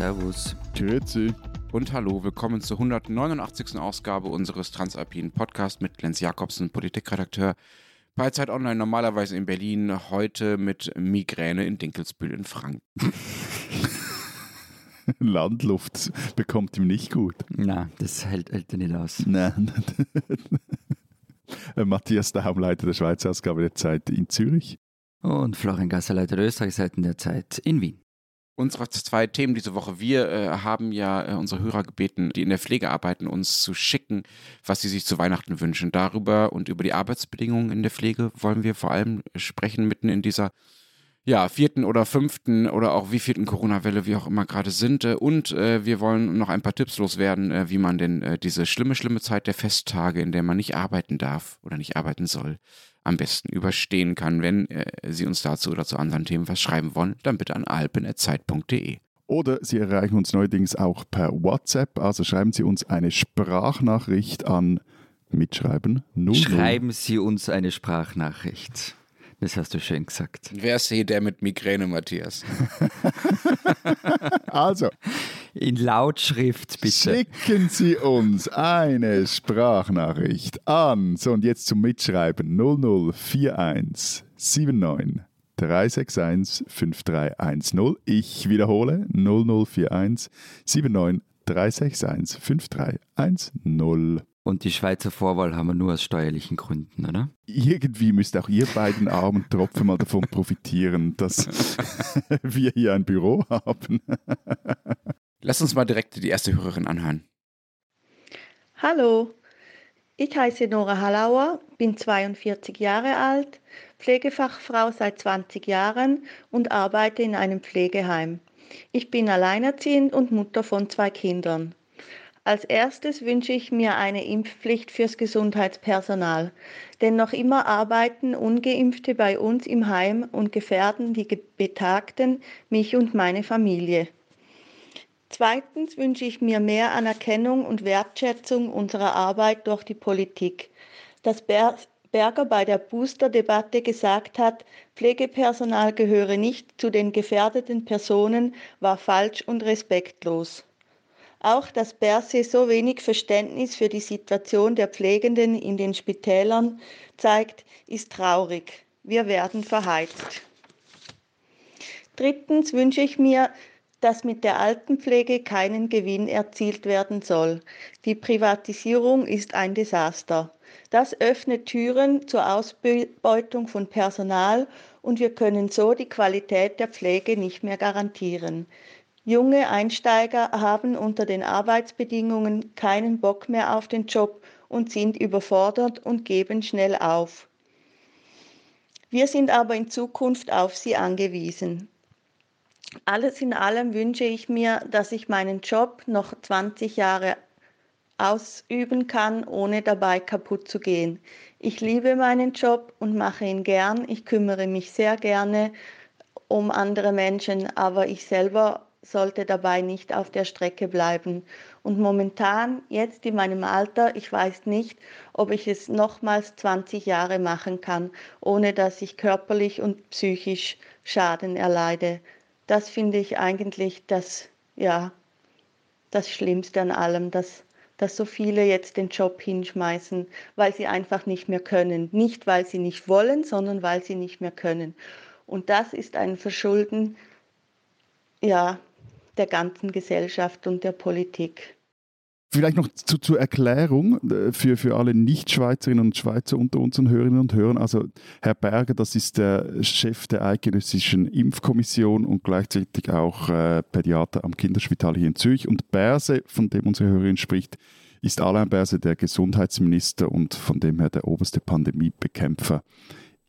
Servus. Grüezi. Und hallo, willkommen zur 189. Ausgabe unseres Transalpinen Podcasts mit Lenz Jakobsen, Politikredakteur bei Zeit Online, normalerweise in Berlin, heute mit Migräne in Dinkelsbühl in Franken. Landluft bekommt ihm nicht gut. Na, das hält, hält er nicht aus. Nein. Matthias Daum, Leiter der Schweizer Ausgabe der Zeit in Zürich. Und Florian Gasser, Leiter der Österreichseiten der Zeit in Wien. Unsere zwei Themen diese Woche. Wir äh, haben ja äh, unsere Hörer gebeten, die in der Pflege arbeiten, uns zu schicken, was sie sich zu Weihnachten wünschen. Darüber und über die Arbeitsbedingungen in der Pflege wollen wir vor allem sprechen, mitten in dieser ja, vierten oder fünften oder auch wie vierten Corona-Welle wir auch immer gerade sind. Äh, und äh, wir wollen noch ein paar Tipps loswerden, äh, wie man denn äh, diese schlimme, schlimme Zeit der Festtage, in der man nicht arbeiten darf oder nicht arbeiten soll, am besten überstehen kann. Wenn äh, Sie uns dazu oder zu anderen Themen was schreiben wollen, dann bitte an alpen.zeit.de. Oder Sie erreichen uns neuerdings auch per WhatsApp. Also schreiben Sie uns eine Sprachnachricht an Mitschreiben 00. Schreiben Sie uns eine Sprachnachricht. Das hast du schön gesagt. Wer ist hier der mit Migräne, Matthias? Also, In Lautschrift bitte. schicken Sie uns eine Sprachnachricht an. So, und jetzt zum Mitschreiben 0041 79 361 5310. Ich wiederhole 0041 79 361 5310. Und die Schweizer Vorwahl haben wir nur aus steuerlichen Gründen, oder? Irgendwie müsst auch ihr beiden armen Tropfen mal davon profitieren, dass wir hier ein Büro haben. Lass uns mal direkt die erste Hörerin anhören. Hallo, ich heiße Nora Hallauer, bin 42 Jahre alt, Pflegefachfrau seit 20 Jahren und arbeite in einem Pflegeheim. Ich bin alleinerziehend und Mutter von zwei Kindern. Als erstes wünsche ich mir eine Impfpflicht fürs Gesundheitspersonal, denn noch immer arbeiten ungeimpfte bei uns im Heim und gefährden die Betagten, mich und meine Familie. Zweitens wünsche ich mir mehr Anerkennung und Wertschätzung unserer Arbeit durch die Politik. Dass Ber Berger bei der Booster-Debatte gesagt hat, Pflegepersonal gehöre nicht zu den gefährdeten Personen, war falsch und respektlos. Auch dass Berse so wenig Verständnis für die Situation der Pflegenden in den Spitälern zeigt, ist traurig. Wir werden verheizt. Drittens wünsche ich mir, dass mit der Altenpflege keinen Gewinn erzielt werden soll. Die Privatisierung ist ein Desaster. Das öffnet Türen zur Ausbeutung von Personal und wir können so die Qualität der Pflege nicht mehr garantieren. Junge Einsteiger haben unter den Arbeitsbedingungen keinen Bock mehr auf den Job und sind überfordert und geben schnell auf. Wir sind aber in Zukunft auf sie angewiesen. Alles in allem wünsche ich mir, dass ich meinen Job noch 20 Jahre ausüben kann, ohne dabei kaputt zu gehen. Ich liebe meinen Job und mache ihn gern. Ich kümmere mich sehr gerne um andere Menschen, aber ich selber sollte dabei nicht auf der Strecke bleiben. Und momentan, jetzt in meinem Alter, ich weiß nicht, ob ich es nochmals 20 Jahre machen kann, ohne dass ich körperlich und psychisch Schaden erleide. Das finde ich eigentlich das, ja, das Schlimmste an allem, dass, dass so viele jetzt den Job hinschmeißen, weil sie einfach nicht mehr können. Nicht, weil sie nicht wollen, sondern weil sie nicht mehr können. Und das ist ein Verschulden, ja, der ganzen Gesellschaft und der Politik. Vielleicht noch zu, zur Erklärung äh, für, für alle Nicht-Schweizerinnen und Schweizer unter unseren Hörerinnen und Hörern. Also Herr Berger, das ist der Chef der Eidgenössischen Impfkommission und gleichzeitig auch äh, Pädiater am Kinderspital hier in Zürich. Und Berse, von dem unsere Hörerin spricht, ist Alain Berse der Gesundheitsminister und von dem her der oberste Pandemiebekämpfer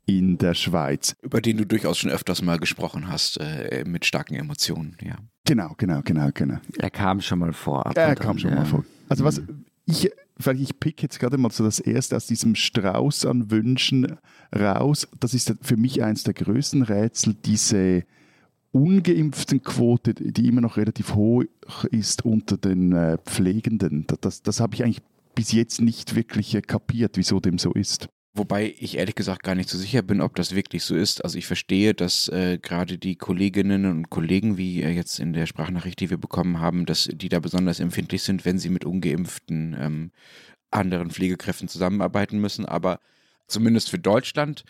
in der Schweiz. Über den du durchaus schon öfters mal gesprochen hast, äh, mit starken Emotionen, ja. Genau, genau, genau, genau. Er kam schon mal vor. ab Er kam an, schon ja. mal vor. Also was ich, vielleicht ich pick jetzt gerade mal so das erste aus diesem Strauß an Wünschen raus. Das ist für mich eines der größten Rätsel, diese ungeimpften Quote, die immer noch relativ hoch ist unter den äh, Pflegenden. Das, das, das habe ich eigentlich bis jetzt nicht wirklich äh, kapiert, wieso dem so ist. Wobei ich ehrlich gesagt gar nicht so sicher bin, ob das wirklich so ist. Also ich verstehe, dass äh, gerade die Kolleginnen und Kollegen, wie äh, jetzt in der Sprachnachricht, die wir bekommen haben, dass die da besonders empfindlich sind, wenn sie mit ungeimpften ähm, anderen Pflegekräften zusammenarbeiten müssen. Aber zumindest für Deutschland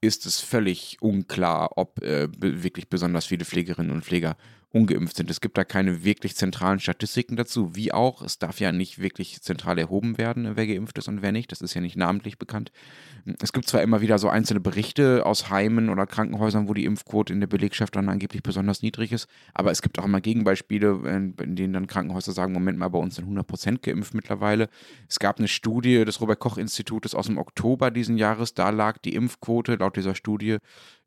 ist es völlig unklar, ob äh, wirklich besonders viele Pflegerinnen und Pfleger ungeimpft sind. Es gibt da keine wirklich zentralen Statistiken dazu, wie auch. Es darf ja nicht wirklich zentral erhoben werden, wer geimpft ist und wer nicht. Das ist ja nicht namentlich bekannt. Es gibt zwar immer wieder so einzelne Berichte aus Heimen oder Krankenhäusern, wo die Impfquote in der Belegschaft dann angeblich besonders niedrig ist, aber es gibt auch immer Gegenbeispiele, in denen dann Krankenhäuser sagen, Moment mal, bei uns sind 100 Prozent geimpft mittlerweile. Es gab eine Studie des Robert-Koch-Institutes aus dem Oktober diesen Jahres, da lag die Impfquote laut dieser Studie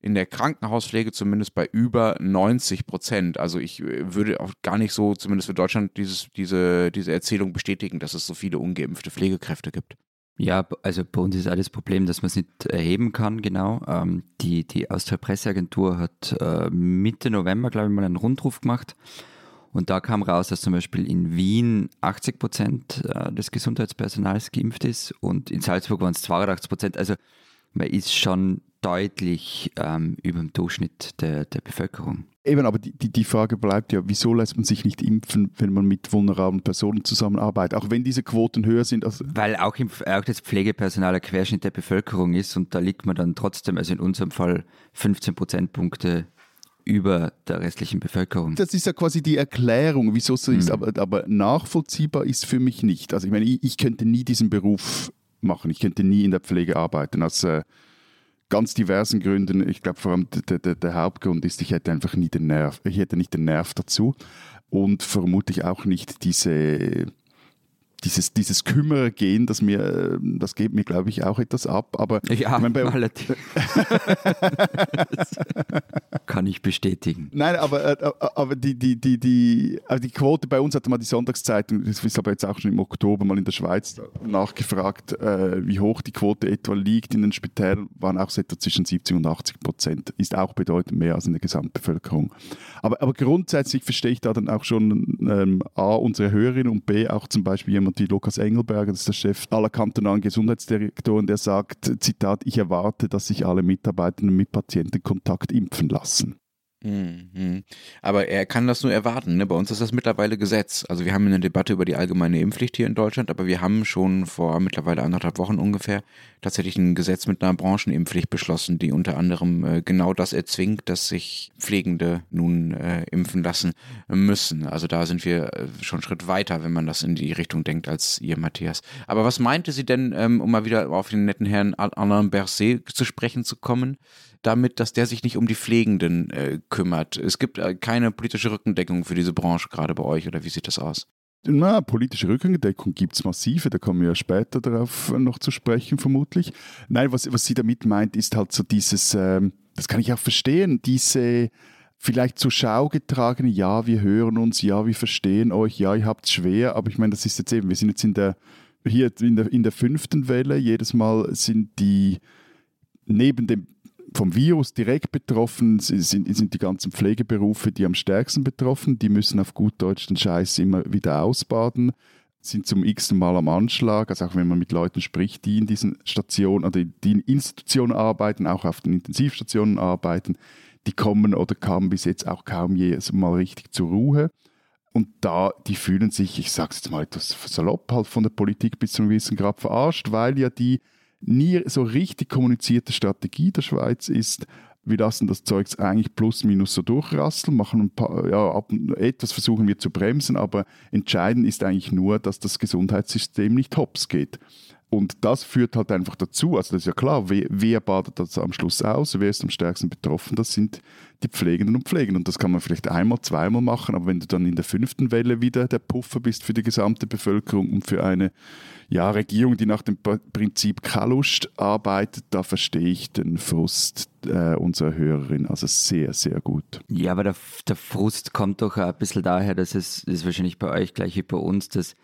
in der Krankenhauspflege zumindest bei über 90 Prozent. Also ich äh, würde auch gar nicht so, zumindest für Deutschland, dieses, diese, diese Erzählung bestätigen, dass es so viele ungeimpfte Pflegekräfte gibt. Ja, also bei uns ist auch das Problem, dass man es nicht erheben kann, genau. Ähm, die, die Austria Presseagentur hat äh, Mitte November, glaube ich, mal einen Rundruf gemacht. Und da kam raus, dass zum Beispiel in Wien 80 Prozent äh, des Gesundheitspersonals geimpft ist und in Salzburg waren es 82 Prozent. Also man ist schon deutlich ähm, über dem Durchschnitt der, der Bevölkerung. Eben, aber die, die, die Frage bleibt ja, wieso lässt man sich nicht impfen, wenn man mit vulnerablen Personen zusammenarbeitet, auch wenn diese Quoten höher sind? Also Weil auch, im, auch das Pflegepersonal ein Querschnitt der Bevölkerung ist und da liegt man dann trotzdem, also in unserem Fall 15 Prozentpunkte über der restlichen Bevölkerung. Das ist ja quasi die Erklärung, wieso es so ist, mhm. aber, aber, nachvollziehbar ist für mich nicht. Also ich meine, ich, ich, könnte nie diesen Beruf machen, ich könnte nie in der Pflege arbeiten. Als äh, ganz diversen Gründen. Ich glaube vor allem der, der, der, Hauptgrund ist, ich hätte einfach nie den Nerv, ich hätte nicht den Nerv dazu und vermutlich auch nicht diese dieses, dieses Kümmergehen, das mir, das geht mir, glaube ich, auch etwas ab. Aber ja, ich mein, kann ich bestätigen. Nein, aber, äh, aber die, die, die, die, also die Quote bei uns hatte mal die Sonntagszeitung, das ist aber jetzt auch schon im Oktober mal in der Schweiz nachgefragt, äh, wie hoch die Quote etwa liegt in den Spitälern, waren auch so etwa zwischen 70 und 80 Prozent. Ist auch bedeutend mehr als in der Gesamtbevölkerung. Aber, aber grundsätzlich verstehe ich da dann auch schon ähm, A, unsere Hörerinnen und B, auch zum Beispiel jemand jemand wie Lukas Engelberger, das ist der Chef aller kantonalen Gesundheitsdirektoren, der sagt, Zitat, ich erwarte, dass sich alle Mitarbeitenden mit Patientenkontakt impfen lassen. Mhm. Aber er kann das nur erwarten. Ne? Bei uns ist das mittlerweile Gesetz. Also wir haben eine Debatte über die allgemeine Impfpflicht hier in Deutschland, aber wir haben schon vor mittlerweile anderthalb Wochen ungefähr tatsächlich ein Gesetz mit einer Branchenimpfpflicht beschlossen, die unter anderem äh, genau das erzwingt, dass sich Pflegende nun äh, impfen lassen müssen. Also da sind wir äh, schon einen Schritt weiter, wenn man das in die Richtung denkt, als ihr, Matthias. Aber was meinte sie denn, ähm, um mal wieder auf den netten Herrn Alain Berset zu sprechen zu kommen? damit, dass der sich nicht um die Pflegenden äh, kümmert. Es gibt äh, keine politische Rückendeckung für diese Branche gerade bei euch oder wie sieht das aus? Na, politische Rückendeckung gibt es massive, da kommen wir ja später darauf noch zu sprechen, vermutlich. Nein, was, was sie damit meint, ist halt so dieses, ähm, das kann ich auch verstehen, diese vielleicht zur Schau getragene, ja, wir hören uns, ja, wir verstehen euch, ja, ihr habt es schwer, aber ich meine, das ist jetzt eben, wir sind jetzt in der, hier in der, in der fünften Welle, jedes Mal sind die neben dem vom Virus direkt betroffen sind, sind die ganzen Pflegeberufe, die am stärksten betroffen. Die müssen auf gut Deutsch den Scheiß immer wieder ausbaden, sind zum x Mal am Anschlag. Also auch wenn man mit Leuten spricht, die in diesen Stationen oder die in Institutionen arbeiten, auch auf den Intensivstationen arbeiten, die kommen oder kamen bis jetzt auch kaum je mal richtig zur Ruhe. Und da, die fühlen sich, ich sage es jetzt mal etwas salopp, halt von der Politik bis zum gewissen Grad verarscht, weil ja die nie so richtig kommunizierte Strategie der Schweiz ist, wir lassen das Zeug eigentlich plus minus so durchrasseln, machen ein paar, ja, ab, etwas versuchen wir zu bremsen, aber entscheidend ist eigentlich nur, dass das Gesundheitssystem nicht hops geht. Und das führt halt einfach dazu, also das ist ja klar, wer, wer badet das am Schluss aus, wer ist am stärksten betroffen, das sind die Pflegenden und Pflegenden. Und das kann man vielleicht einmal, zweimal machen, aber wenn du dann in der fünften Welle wieder der Puffer bist für die gesamte Bevölkerung und für eine ja, Regierung, die nach dem Prinzip Kalust arbeitet, da verstehe ich den Frust äh, unserer Hörerin also sehr, sehr gut. Ja, aber der, der Frust kommt doch ein bisschen daher, dass es ist wahrscheinlich bei euch gleich wie bei uns, dass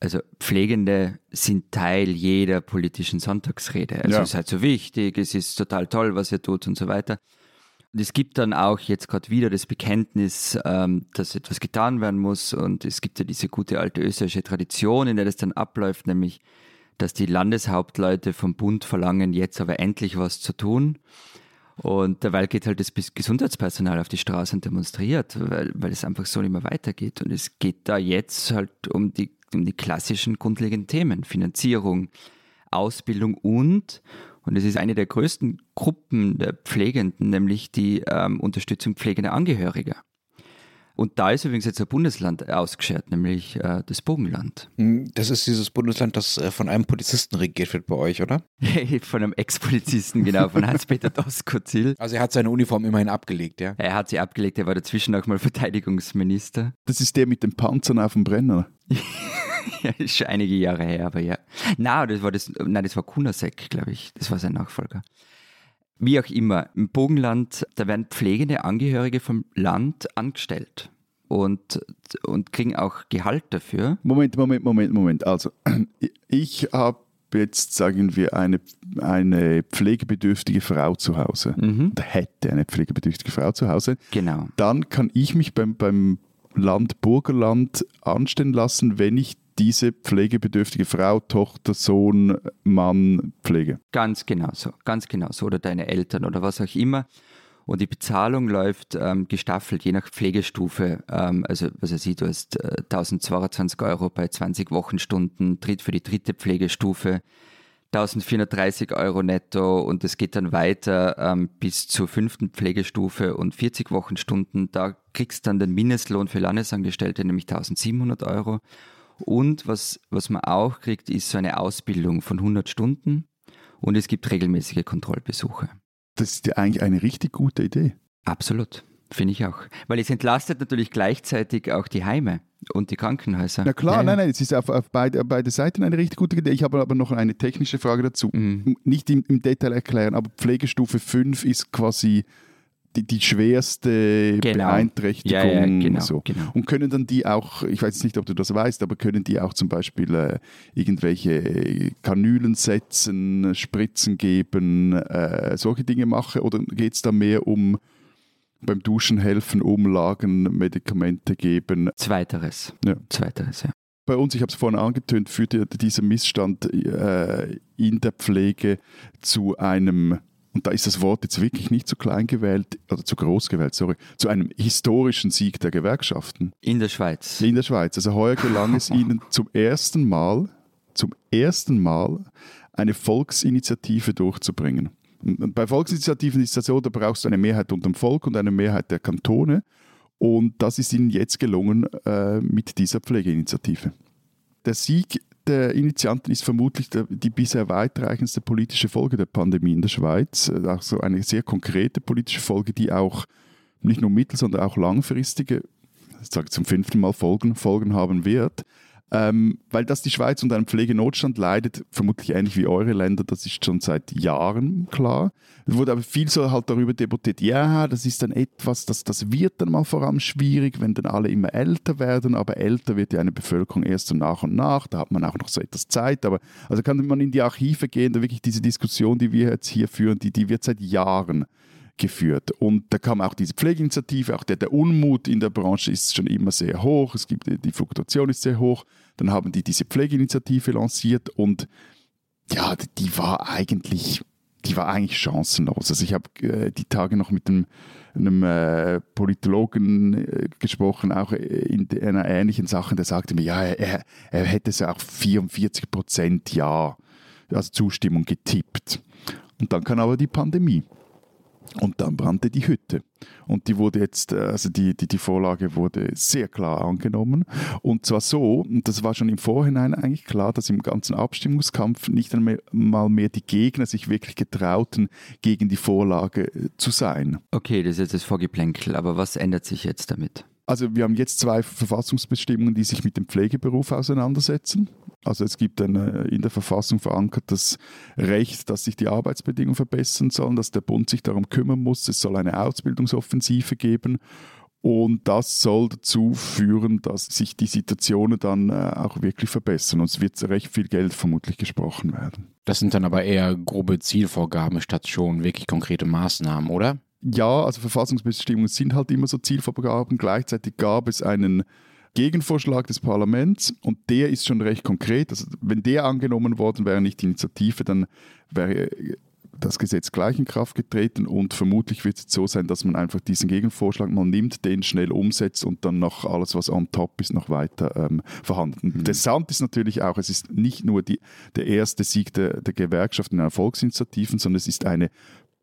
also Pflegende sind Teil jeder politischen Sonntagsrede. Also ja. es ist halt so wichtig, es ist total toll, was ihr tut und so weiter. Und es gibt dann auch jetzt gerade wieder das Bekenntnis, ähm, dass etwas getan werden muss. Und es gibt ja diese gute alte österreichische Tradition, in der das dann abläuft, nämlich dass die Landeshauptleute vom Bund verlangen, jetzt aber endlich was zu tun. Und derweil geht halt das Gesundheitspersonal auf die Straße und demonstriert, weil, weil es einfach so nicht mehr weitergeht. Und es geht da jetzt halt um die, um die klassischen grundlegenden Themen, Finanzierung, Ausbildung und, und es ist eine der größten Gruppen der Pflegenden, nämlich die ähm, Unterstützung pflegender Angehöriger. Und da ist übrigens jetzt ein Bundesland ausgeschert, nämlich äh, das Bogenland. Hm, das ist dieses Bundesland, das äh, von einem Polizisten regiert wird bei euch, oder? von einem Ex-Polizisten, genau, von Hans-Peter Doskozil. Also er hat seine Uniform immerhin abgelegt, ja? Er hat sie abgelegt, er war dazwischen auch mal Verteidigungsminister. Das ist der mit den Panzern auf dem Brenner. ja, ist schon einige Jahre her, aber ja. Nein, das war das, nein, das war Kunasek, glaube ich. Das war sein Nachfolger. Wie auch immer, im Bogenland, da werden pflegende Angehörige vom Land angestellt und, und kriegen auch Gehalt dafür. Moment, Moment, Moment, Moment. Also, ich habe jetzt, sagen wir, eine, eine pflegebedürftige Frau zu Hause mhm. oder hätte eine pflegebedürftige Frau zu Hause. Genau. Dann kann ich mich beim, beim Land Burgerland anstellen lassen, wenn ich diese pflegebedürftige Frau, Tochter, Sohn, Mann pflege. Ganz genau so, ganz genau so. Oder deine Eltern oder was auch immer. Und die Bezahlung läuft ähm, gestaffelt, je nach Pflegestufe. Ähm, also, was er sieht, du hast äh, 1022 Euro bei 20 Wochenstunden, für die dritte Pflegestufe 1430 Euro netto und es geht dann weiter ähm, bis zur fünften Pflegestufe und 40 Wochenstunden. Da kriegst du dann den Mindestlohn für Landesangestellte, nämlich 1700 Euro. Und was, was man auch kriegt, ist so eine Ausbildung von 100 Stunden und es gibt regelmäßige Kontrollbesuche. Das ist ja eigentlich eine richtig gute Idee. Absolut, finde ich auch. Weil es entlastet natürlich gleichzeitig auch die Heime und die Krankenhäuser. Na klar, ja, nein, nein, es ist auf, auf beide, beide Seiten eine richtig gute Idee. Ich habe aber noch eine technische Frage dazu. Mhm. Nicht im, im Detail erklären, aber Pflegestufe 5 ist quasi die, die schwerste genau. Beeinträchtigung. Ja, ja, genau, so. genau. Und können dann die auch, ich weiß nicht, ob du das weißt, aber können die auch zum Beispiel äh, irgendwelche Kanülen setzen, Spritzen geben, äh, solche Dinge machen? Oder geht es da mehr um beim Duschen helfen, umlagen, Medikamente geben? Zweiteres. Ja. Zweiteres, ja bei uns, ich habe es vorhin angetönt, führt dieser Missstand äh, in der Pflege zu einem und da ist das Wort jetzt wirklich nicht zu klein gewählt, oder zu groß gewählt, sorry, zu einem historischen Sieg der Gewerkschaften. In der Schweiz. In der Schweiz. Also heuer gelang es ihnen zum ersten Mal, zum ersten Mal eine Volksinitiative durchzubringen. Und bei Volksinitiativen ist es so, da brauchst du eine Mehrheit unter dem Volk und eine Mehrheit der Kantone. Und das ist ihnen jetzt gelungen äh, mit dieser Pflegeinitiative. Der Sieg der Initianten ist vermutlich die bisher weitreichendste politische Folge der Pandemie in der Schweiz. Also eine sehr konkrete politische Folge, die auch nicht nur mittel-, sondern auch langfristige, ich sage zum fünften Mal Folgen, Folgen haben wird. Ähm, weil dass die Schweiz unter einem Pflegenotstand leidet, vermutlich ähnlich wie eure Länder, das ist schon seit Jahren klar. Es wurde aber viel so halt darüber debattiert, ja, das ist dann etwas, das, das wird dann mal vor allem schwierig, wenn dann alle immer älter werden, aber älter wird ja eine Bevölkerung erst so nach und nach, da hat man auch noch so etwas Zeit, aber also kann man in die Archive gehen, da wirklich diese Diskussion, die wir jetzt hier führen, die, die wird seit Jahren geführt. Und da kam auch diese Pflegeinitiative, auch der, der Unmut in der Branche ist schon immer sehr hoch, es gibt, die Fluktuation ist sehr hoch. Dann haben die diese Pflegeinitiative lanciert und ja, die war eigentlich, die war eigentlich chancenlos. Also ich habe äh, die Tage noch mit einem, einem äh, Politologen äh, gesprochen, auch in einer ähnlichen Sache, der sagte mir, ja, er, er hätte so auch 44 Prozent Ja, also Zustimmung getippt. Und dann kam aber die Pandemie. Und dann brannte die Hütte. Und die wurde jetzt, äh, also die, die, die Vorlage wurde sehr klar angenommen. Und zwar so, und das war schon im Vorhinein eigentlich klar, dass im ganzen Abstimmungskampf nicht einmal mehr die Gegner sich wirklich getrauten, gegen die Vorlage äh, zu sein. Okay, das ist jetzt das Vorgeplänkel, aber was ändert sich jetzt damit? Also wir haben jetzt zwei Verfassungsbestimmungen, die sich mit dem Pflegeberuf auseinandersetzen. Also es gibt ein äh, in der Verfassung verankertes Recht, dass sich die Arbeitsbedingungen verbessern sollen, dass der Bund sich darum kümmern muss. Es soll eine Ausbildungsoffensive geben. Und das soll dazu führen, dass sich die Situationen dann äh, auch wirklich verbessern. Und es wird recht viel Geld vermutlich gesprochen werden. Das sind dann aber eher grobe Zielvorgaben statt schon wirklich konkrete Maßnahmen, oder? Ja, also Verfassungsbestimmungen sind halt immer so Zielvorgaben. Gleichzeitig gab es einen Gegenvorschlag des Parlaments und der ist schon recht konkret. Also wenn der angenommen worden wäre, nicht die Initiative, dann wäre das Gesetz gleich in Kraft getreten und vermutlich wird es so sein, dass man einfach diesen Gegenvorschlag mal nimmt, den schnell umsetzt und dann noch alles, was on top ist, noch weiter ähm, verhandelt. Mhm. Interessant ist natürlich auch, es ist nicht nur die, der erste Sieg der, der Gewerkschaften in Erfolgsinitiativen, sondern es ist eine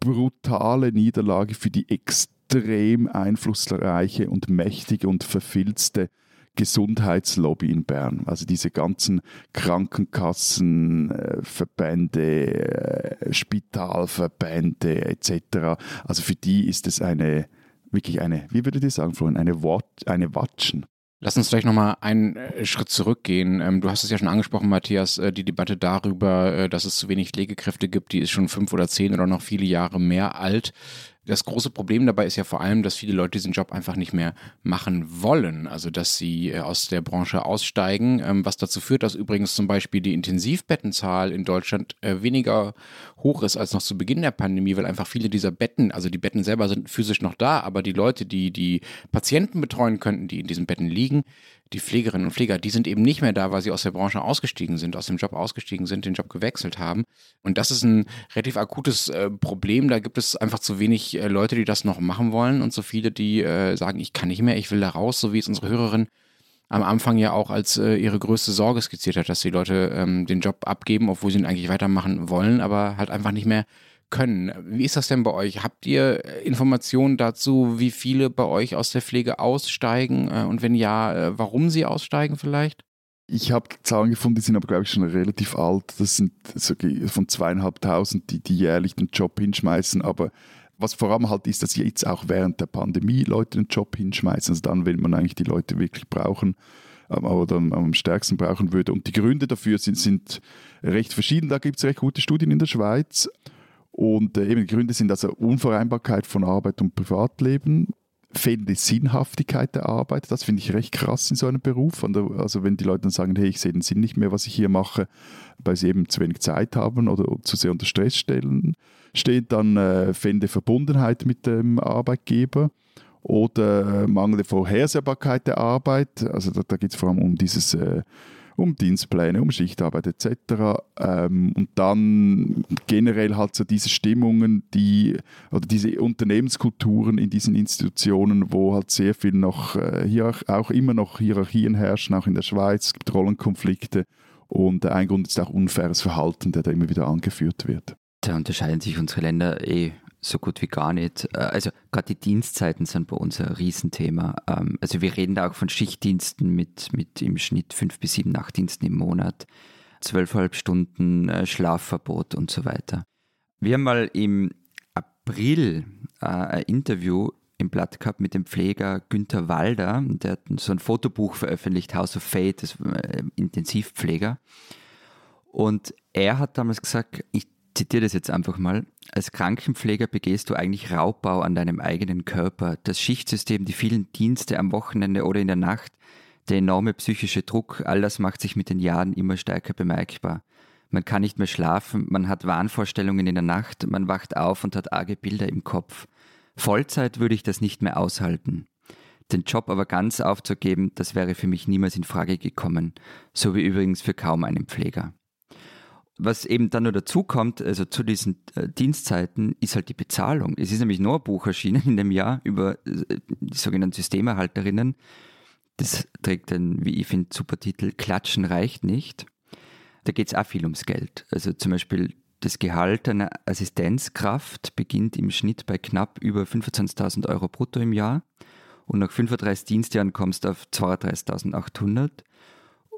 brutale Niederlage für die extrem einflussreiche und mächtige und verfilzte Gesundheitslobby in Bern. Also diese ganzen Krankenkassen, äh, Verbände, äh, Spitalverbände etc. Also für die ist es eine, wirklich eine, wie würdet ihr sagen, Florian, eine, Wat eine Watschen. Lass uns vielleicht nochmal einen äh, Schritt zurückgehen. Ähm, du hast es ja schon angesprochen, Matthias, die Debatte darüber, dass es zu wenig Pflegekräfte gibt, die ist schon fünf oder zehn oder noch viele Jahre mehr alt. Das große Problem dabei ist ja vor allem, dass viele Leute diesen Job einfach nicht mehr machen wollen. Also, dass sie äh, aus der Branche aussteigen, ähm, was dazu führt, dass übrigens zum Beispiel die Intensivbettenzahl in Deutschland äh, weniger hoch ist als noch zu Beginn der Pandemie, weil einfach viele dieser Betten, also die Betten selber sind physisch noch da, aber die Leute, die die Patienten betreuen könnten, die in diesen Betten liegen, die Pflegerinnen und Pfleger, die sind eben nicht mehr da, weil sie aus der Branche ausgestiegen sind, aus dem Job ausgestiegen sind, den Job gewechselt haben. Und das ist ein relativ akutes äh, Problem. Da gibt es einfach zu wenig äh, Leute, die das noch machen wollen und so viele, die äh, sagen, ich kann nicht mehr, ich will da raus, so wie es unsere Hörerin am Anfang ja auch als äh, ihre größte Sorge skizziert hat, dass die Leute ähm, den Job abgeben, obwohl sie ihn eigentlich weitermachen wollen, aber halt einfach nicht mehr können. Wie ist das denn bei euch? Habt ihr äh, Informationen dazu, wie viele bei euch aus der Pflege aussteigen äh, und wenn ja, äh, warum sie aussteigen vielleicht? Ich habe Zahlen gefunden, die sind aber, glaube ich, schon relativ alt. Das sind so von zweieinhalbtausend, die, die jährlich den Job hinschmeißen. Aber was vor allem halt ist, dass jetzt auch während der Pandemie Leute den Job hinschmeißen. Also dann, wenn man eigentlich die Leute wirklich brauchen ähm, oder am stärksten brauchen würde. Und die Gründe dafür sind, sind recht verschieden. Da gibt es recht gute Studien in der Schweiz. Und äh, eben die Gründe sind also Unvereinbarkeit von Arbeit und Privatleben, fehlende Sinnhaftigkeit der Arbeit. Das finde ich recht krass in so einem Beruf. Also wenn die Leute dann sagen, hey, ich sehe den Sinn nicht mehr, was ich hier mache, weil sie eben zu wenig Zeit haben oder zu sehr unter Stress stellen, steht dann äh, fehlende Verbundenheit mit dem Arbeitgeber oder äh, mangelnde Vorhersehbarkeit der Arbeit. Also da, da geht es vor allem um dieses äh, um Dienstpläne, um Schichtarbeit etc. Ähm, und dann generell halt so diese Stimmungen, die oder diese Unternehmenskulturen in diesen Institutionen, wo halt sehr viel noch äh, hier auch immer noch Hierarchien herrschen, auch in der Schweiz, es gibt Rollenkonflikte und ein Grund ist auch unfaires Verhalten, der da immer wieder angeführt wird. Da unterscheiden sich unsere Länder eh so gut wie gar nicht. Äh, also gerade die Dienstzeiten sind bei uns ein Riesenthema. Ähm, also wir reden da auch von Schichtdiensten mit, mit im Schnitt fünf bis sieben Nachtdiensten im Monat, zwölfeinhalb Stunden äh, Schlafverbot und so weiter. Wir haben mal im April äh, ein Interview im Blatt gehabt mit dem Pfleger Günther Walder, der hat so ein Fotobuch veröffentlicht, House of Fate, das Intensivpfleger. Und er hat damals gesagt, ich zitiere das jetzt einfach mal. Als Krankenpfleger begehst du eigentlich Raubbau an deinem eigenen Körper. Das Schichtsystem, die vielen Dienste am Wochenende oder in der Nacht, der enorme psychische Druck, all das macht sich mit den Jahren immer stärker bemerkbar. Man kann nicht mehr schlafen, man hat Wahnvorstellungen in der Nacht, man wacht auf und hat arge Bilder im Kopf. Vollzeit würde ich das nicht mehr aushalten. Den Job aber ganz aufzugeben, das wäre für mich niemals in Frage gekommen, so wie übrigens für kaum einen Pfleger. Was eben dann nur dazu kommt, also zu diesen äh, Dienstzeiten, ist halt die Bezahlung. Es ist nämlich nur ein Buch erschienen in dem Jahr über äh, die sogenannten Systemerhalterinnen. Das trägt dann, wie ich finde, super Titel Klatschen reicht nicht. Da geht es auch viel ums Geld. Also zum Beispiel das Gehalt einer Assistenzkraft beginnt im Schnitt bei knapp über 25.000 Euro brutto im Jahr und nach 35 Dienstjahren kommst du auf 32.800.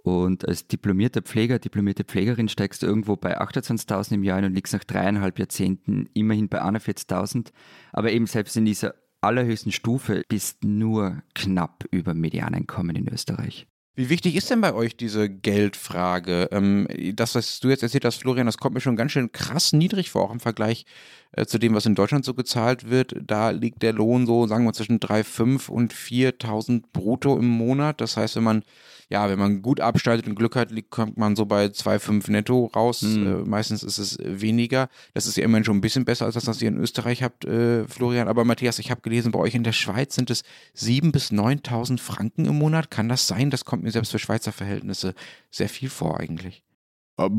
Und als diplomierter Pfleger, diplomierte Pflegerin steigst du irgendwo bei 28.000 im Jahr ein und liegst nach dreieinhalb Jahrzehnten immerhin bei 41.000. Aber eben selbst in dieser allerhöchsten Stufe bist nur knapp über Medianeinkommen in Österreich. Wie wichtig ist denn bei euch diese Geldfrage? Ähm, das, was du jetzt erzählt hast, Florian, das kommt mir schon ganz schön krass niedrig vor, auch im Vergleich äh, zu dem, was in Deutschland so gezahlt wird. Da liegt der Lohn so, sagen wir, zwischen 3.500 und 4.000 brutto im Monat. Das heißt, wenn man ja, wenn man gut abschneidet und Glück hat, liegt, kommt man so bei 2,5 netto raus. Mhm. Äh, meistens ist es weniger. Das ist ja immerhin schon ein bisschen besser als das, was ihr in Österreich habt, äh, Florian. Aber Matthias, ich habe gelesen, bei euch in der Schweiz sind es 7.000 bis 9.000 Franken im Monat. Kann das sein? Das kommt mir selbst für Schweizer Verhältnisse sehr viel vor eigentlich. Ah,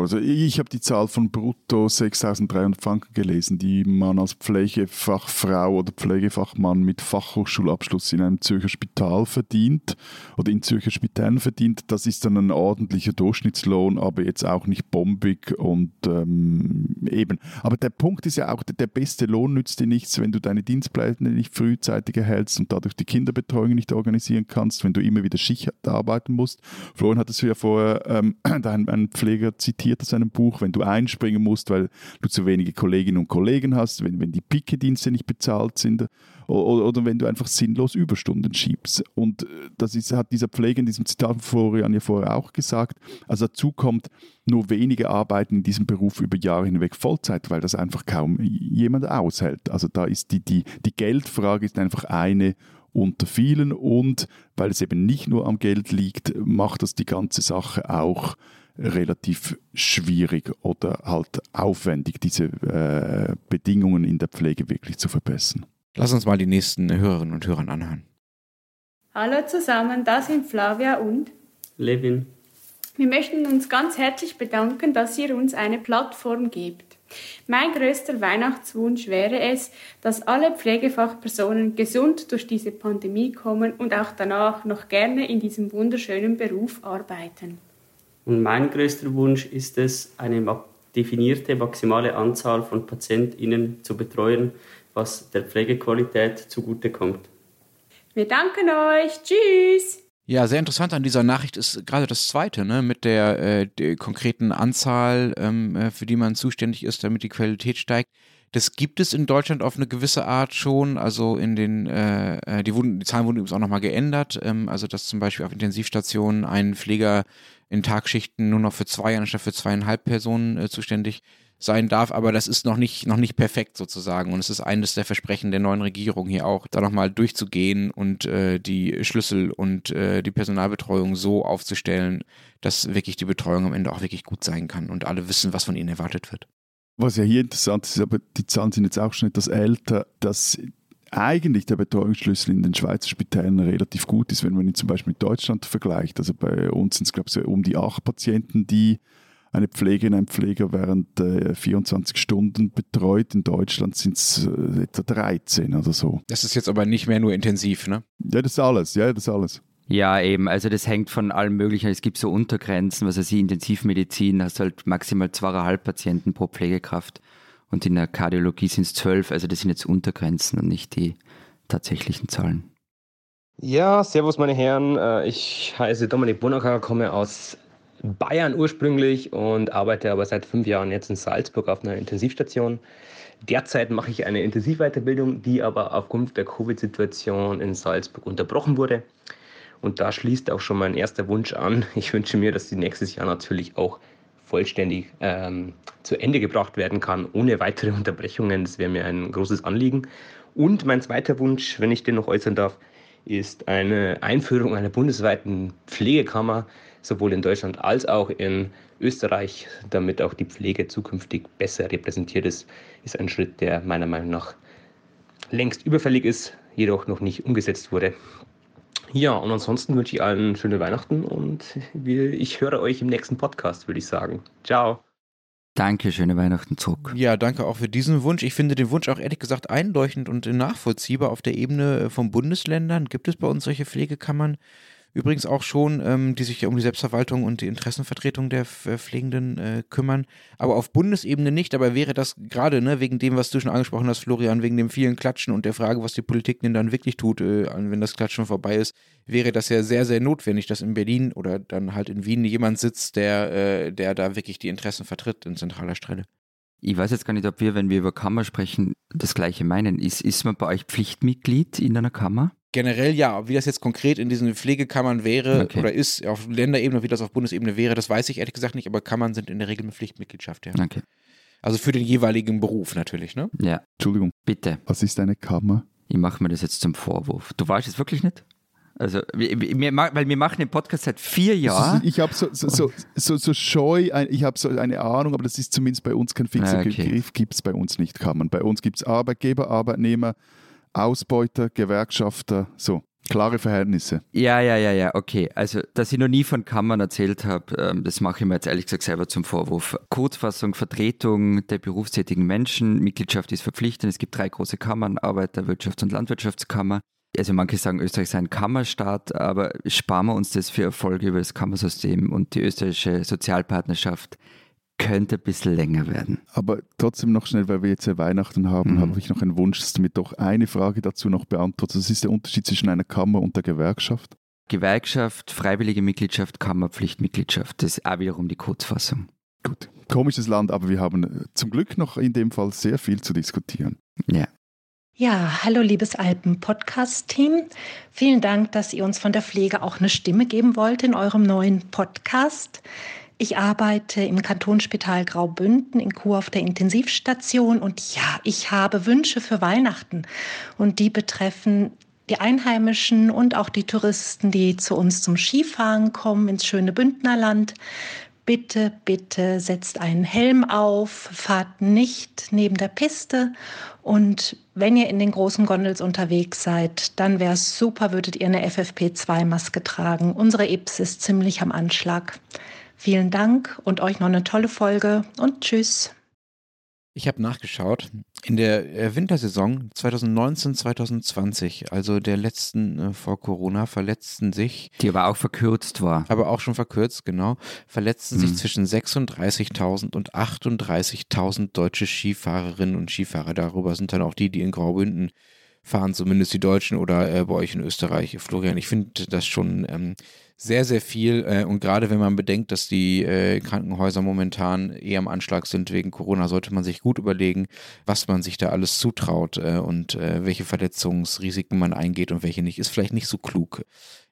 also ich habe die Zahl von brutto 6.300 Franken gelesen, die man als Pflegefachfrau oder Pflegefachmann mit Fachhochschulabschluss in einem Zürcher Spital verdient oder in Zürcher Spitälern verdient. Das ist dann ein ordentlicher Durchschnittslohn, aber jetzt auch nicht bombig und ähm, eben. Aber der Punkt ist ja auch, der beste Lohn nützt dir nichts, wenn du deine Dienstpläne nicht frühzeitig erhältst und dadurch die Kinderbetreuung nicht organisieren kannst, wenn du immer wieder Schicht arbeiten musst. Florian hat es ja vorher ähm, ein Pfleger zitiert aus einem Buch, wenn du einspringen musst, weil du zu wenige Kolleginnen und Kollegen hast, wenn, wenn die Pike-Dienste nicht bezahlt sind oder, oder, wenn du einfach sinnlos Überstunden schiebst. Und äh, das ist, hat dieser Pfleger in diesem Zitat von Florian ja vorher auch gesagt. Also dazu kommt, nur wenige arbeiten in diesem Beruf über Jahre hinweg Vollzeit, weil das einfach kaum jemand aushält. Also da ist die, die, die Geldfrage ist einfach eine unter vielen und weil es eben nicht nur am Geld liegt, macht das die ganze Sache auch relativ schwierig oder halt aufwendig, diese äh, Bedingungen in der Pflege wirklich zu verbessern. Lass uns mal die nächsten Hörerinnen und Hörer anhören. Hallo zusammen, da sind Flavia und Levin. Wir möchten uns ganz herzlich bedanken, dass ihr uns eine Plattform gebt. Mein größter Weihnachtswunsch wäre es, dass alle Pflegefachpersonen gesund durch diese Pandemie kommen und auch danach noch gerne in diesem wunderschönen Beruf arbeiten. Und mein größter Wunsch ist es, eine definierte maximale Anzahl von PatientInnen zu betreuen, was der Pflegequalität zugutekommt. Wir danken euch. Tschüss. Ja, sehr interessant an dieser Nachricht ist gerade das zweite, ne, mit der, äh, der konkreten Anzahl, ähm, äh, für die man zuständig ist, damit die Qualität steigt. Das gibt es in Deutschland auf eine gewisse Art schon. Also in den, äh, äh die, wurden, die Zahlen wurden übrigens auch nochmal geändert. Ähm, also dass zum Beispiel auf Intensivstationen ein Pfleger in Tagschichten nur noch für zwei anstatt für zweieinhalb Personen äh, zuständig sein darf, aber das ist noch nicht, noch nicht perfekt sozusagen. Und es ist eines der Versprechen der neuen Regierung hier auch, da nochmal durchzugehen und äh, die Schlüssel und äh, die Personalbetreuung so aufzustellen, dass wirklich die Betreuung am Ende auch wirklich gut sein kann und alle wissen, was von ihnen erwartet wird. Was ja hier interessant ist, aber die Zahlen sind jetzt auch schon etwas älter, dass eigentlich der Betreuungsschlüssel in den Schweizer Spitälern relativ gut ist, wenn man ihn zum Beispiel mit Deutschland vergleicht. Also bei uns sind es, glaube ich, so um die acht Patienten, die eine Pflegerin, ein Pfleger während äh, 24 Stunden betreut. In Deutschland sind es äh, etwa 13 oder so. Das ist jetzt aber nicht mehr nur intensiv, ne? Ja, das ist alles. Ja, das ist alles. Ja, eben. Also das hängt von allem Möglichen. Es gibt so Untergrenzen, was weiß ich, Intensivmedizin, hast halt maximal zweieinhalb Patienten pro Pflegekraft und in der Kardiologie sind es zwölf. Also das sind jetzt Untergrenzen und nicht die tatsächlichen Zahlen. Ja, servus meine Herren. Äh, ich heiße Dominik Bonacker, komme aus Bayern ursprünglich und arbeite aber seit fünf Jahren jetzt in Salzburg auf einer Intensivstation. Derzeit mache ich eine Intensivweiterbildung, die aber aufgrund der Covid-Situation in Salzburg unterbrochen wurde. Und da schließt auch schon mein erster Wunsch an. Ich wünsche mir, dass die nächstes Jahr natürlich auch vollständig ähm, zu Ende gebracht werden kann, ohne weitere Unterbrechungen. Das wäre mir ein großes Anliegen. Und mein zweiter Wunsch, wenn ich den noch äußern darf, ist eine Einführung einer bundesweiten Pflegekammer, sowohl in Deutschland als auch in Österreich, damit auch die Pflege zukünftig besser repräsentiert ist, ist ein Schritt, der meiner Meinung nach längst überfällig ist, jedoch noch nicht umgesetzt wurde. Ja, und ansonsten wünsche ich allen schöne Weihnachten und ich höre euch im nächsten Podcast, würde ich sagen. Ciao. Danke, schöne Weihnachten zurück. Ja, danke auch für diesen Wunsch. Ich finde den Wunsch auch ehrlich gesagt einleuchtend und nachvollziehbar auf der Ebene von Bundesländern. Gibt es bei uns solche Pflegekammern? Übrigens auch schon, ähm, die sich ja um die Selbstverwaltung und die Interessenvertretung der äh, Pflegenden äh, kümmern. Aber auf Bundesebene nicht. Aber wäre das gerade ne, wegen dem, was du schon angesprochen hast, Florian, wegen dem vielen Klatschen und der Frage, was die Politik denn dann wirklich tut, äh, wenn das Klatschen vorbei ist, wäre das ja sehr, sehr notwendig, dass in Berlin oder dann halt in Wien jemand sitzt, der, äh, der da wirklich die Interessen vertritt in zentraler Stelle. Ich weiß jetzt gar nicht, ob wir, wenn wir über Kammer sprechen, das Gleiche meinen. Ist, ist man bei euch Pflichtmitglied in einer Kammer? Generell ja, wie das jetzt konkret in diesen Pflegekammern wäre okay. oder ist, auf Länderebene, wie das auf Bundesebene wäre, das weiß ich ehrlich gesagt nicht, aber Kammern sind in der Regel eine Pflichtmitgliedschaft, ja. Okay. Also für den jeweiligen Beruf natürlich, ne? Ja, Entschuldigung, bitte. was ist eine Kammer? Ich mache mir das jetzt zum Vorwurf. Du weißt es wirklich nicht? Also, wir, wir, weil wir machen den Podcast seit vier Jahren. Ich habe so, so, so, so, so scheu, ein- ich habe so eine Ahnung, aber das ist zumindest bei uns kein fixer Ah, okay. Begriff, gibt es bei uns nicht, Kammern. Bei uns gibt es Arbeitgeber, Arbeitnehmer, Ausbeuter, Gewerkschafter, so. Klare Verhältnisse. Ja, ja, ja, ja, okay. Also, dass ich noch nie von Kammern erzählt habe, ähm, das mache ich mir jetzt ehrlich gesagt selber zum Vorwurf. Kurzfassung, Vertretung der berufstätigen Menschen, Mitgliedschaft ist verpflichtend. Es gibt drei große Kammern, Arbeiter-, Wirtschafts- und Landwirtschaftskammer. Also manche sagen, Österreich sei ein Kammerstaat, aber sparen wir uns das für Erfolge über das Kammersystem und die österreichische Sozialpartnerschaft könnte ein bisschen länger werden. Aber trotzdem noch schnell, weil wir jetzt ja Weihnachten haben, Mhm. habe ich noch einen Wunsch, dass du mir doch eine Frage dazu noch beantwortest. Was ist der Unterschied zwischen einer Kammer und der Gewerkschaft? Gewerkschaft, freiwillige Mitgliedschaft, Kammer, Pflichtmitgliedschaft. Das ist auch wiederum die Kurzfassung. Gut, komisches Land, aber wir haben äh, zum Glück noch in dem Fall sehr viel zu diskutieren. Ja. Ja, hallo liebes Alpen-Podcast-Team. Vielen Dank, dass ihr uns von der Pflege auch eine Stimme geben wollt in eurem neuen Podcast. Ich arbeite im Kantonsspital Graubünden in Kuh auf der Intensivstation und ja, ich habe Wünsche für Weihnachten und die betreffen die Einheimischen und auch die Touristen, die zu uns zum Skifahren kommen ins schöne Bündnerland. Bitte, bitte setzt einen Helm auf, fahrt nicht neben der Piste und wenn ihr in den großen Gondels unterwegs seid, dann wäre es super, würdet ihr eine FFP2-Maske tragen. Unsere Ips ist ziemlich am Anschlag. Vielen Dank und euch noch eine tolle Folge und tschüss. Ich habe nachgeschaut. In der äh, Wintersaison 2019-2020, also der letzten äh, vor Corona, verletzten sich, Die aber auch verkürzt war. aber auch schon verkürzt, genau, verletzten Mhm. sich zwischen 36.000 und 38.000 deutsche Skifahrerinnen und Skifahrer. Darüber sind dann auch die, die in Graubünden fahren, zumindest die Deutschen oder äh, bei euch in Österreich. Florian, ich finde das schon ähm, sehr, sehr viel. Äh, und gerade wenn man bedenkt, dass die äh, Krankenhäuser momentan eher am Anschlag sind wegen Corona, sollte man sich gut überlegen, was man sich da alles zutraut äh, und äh, welche Verletzungsrisiken man eingeht und welche nicht. Ist vielleicht nicht so klug,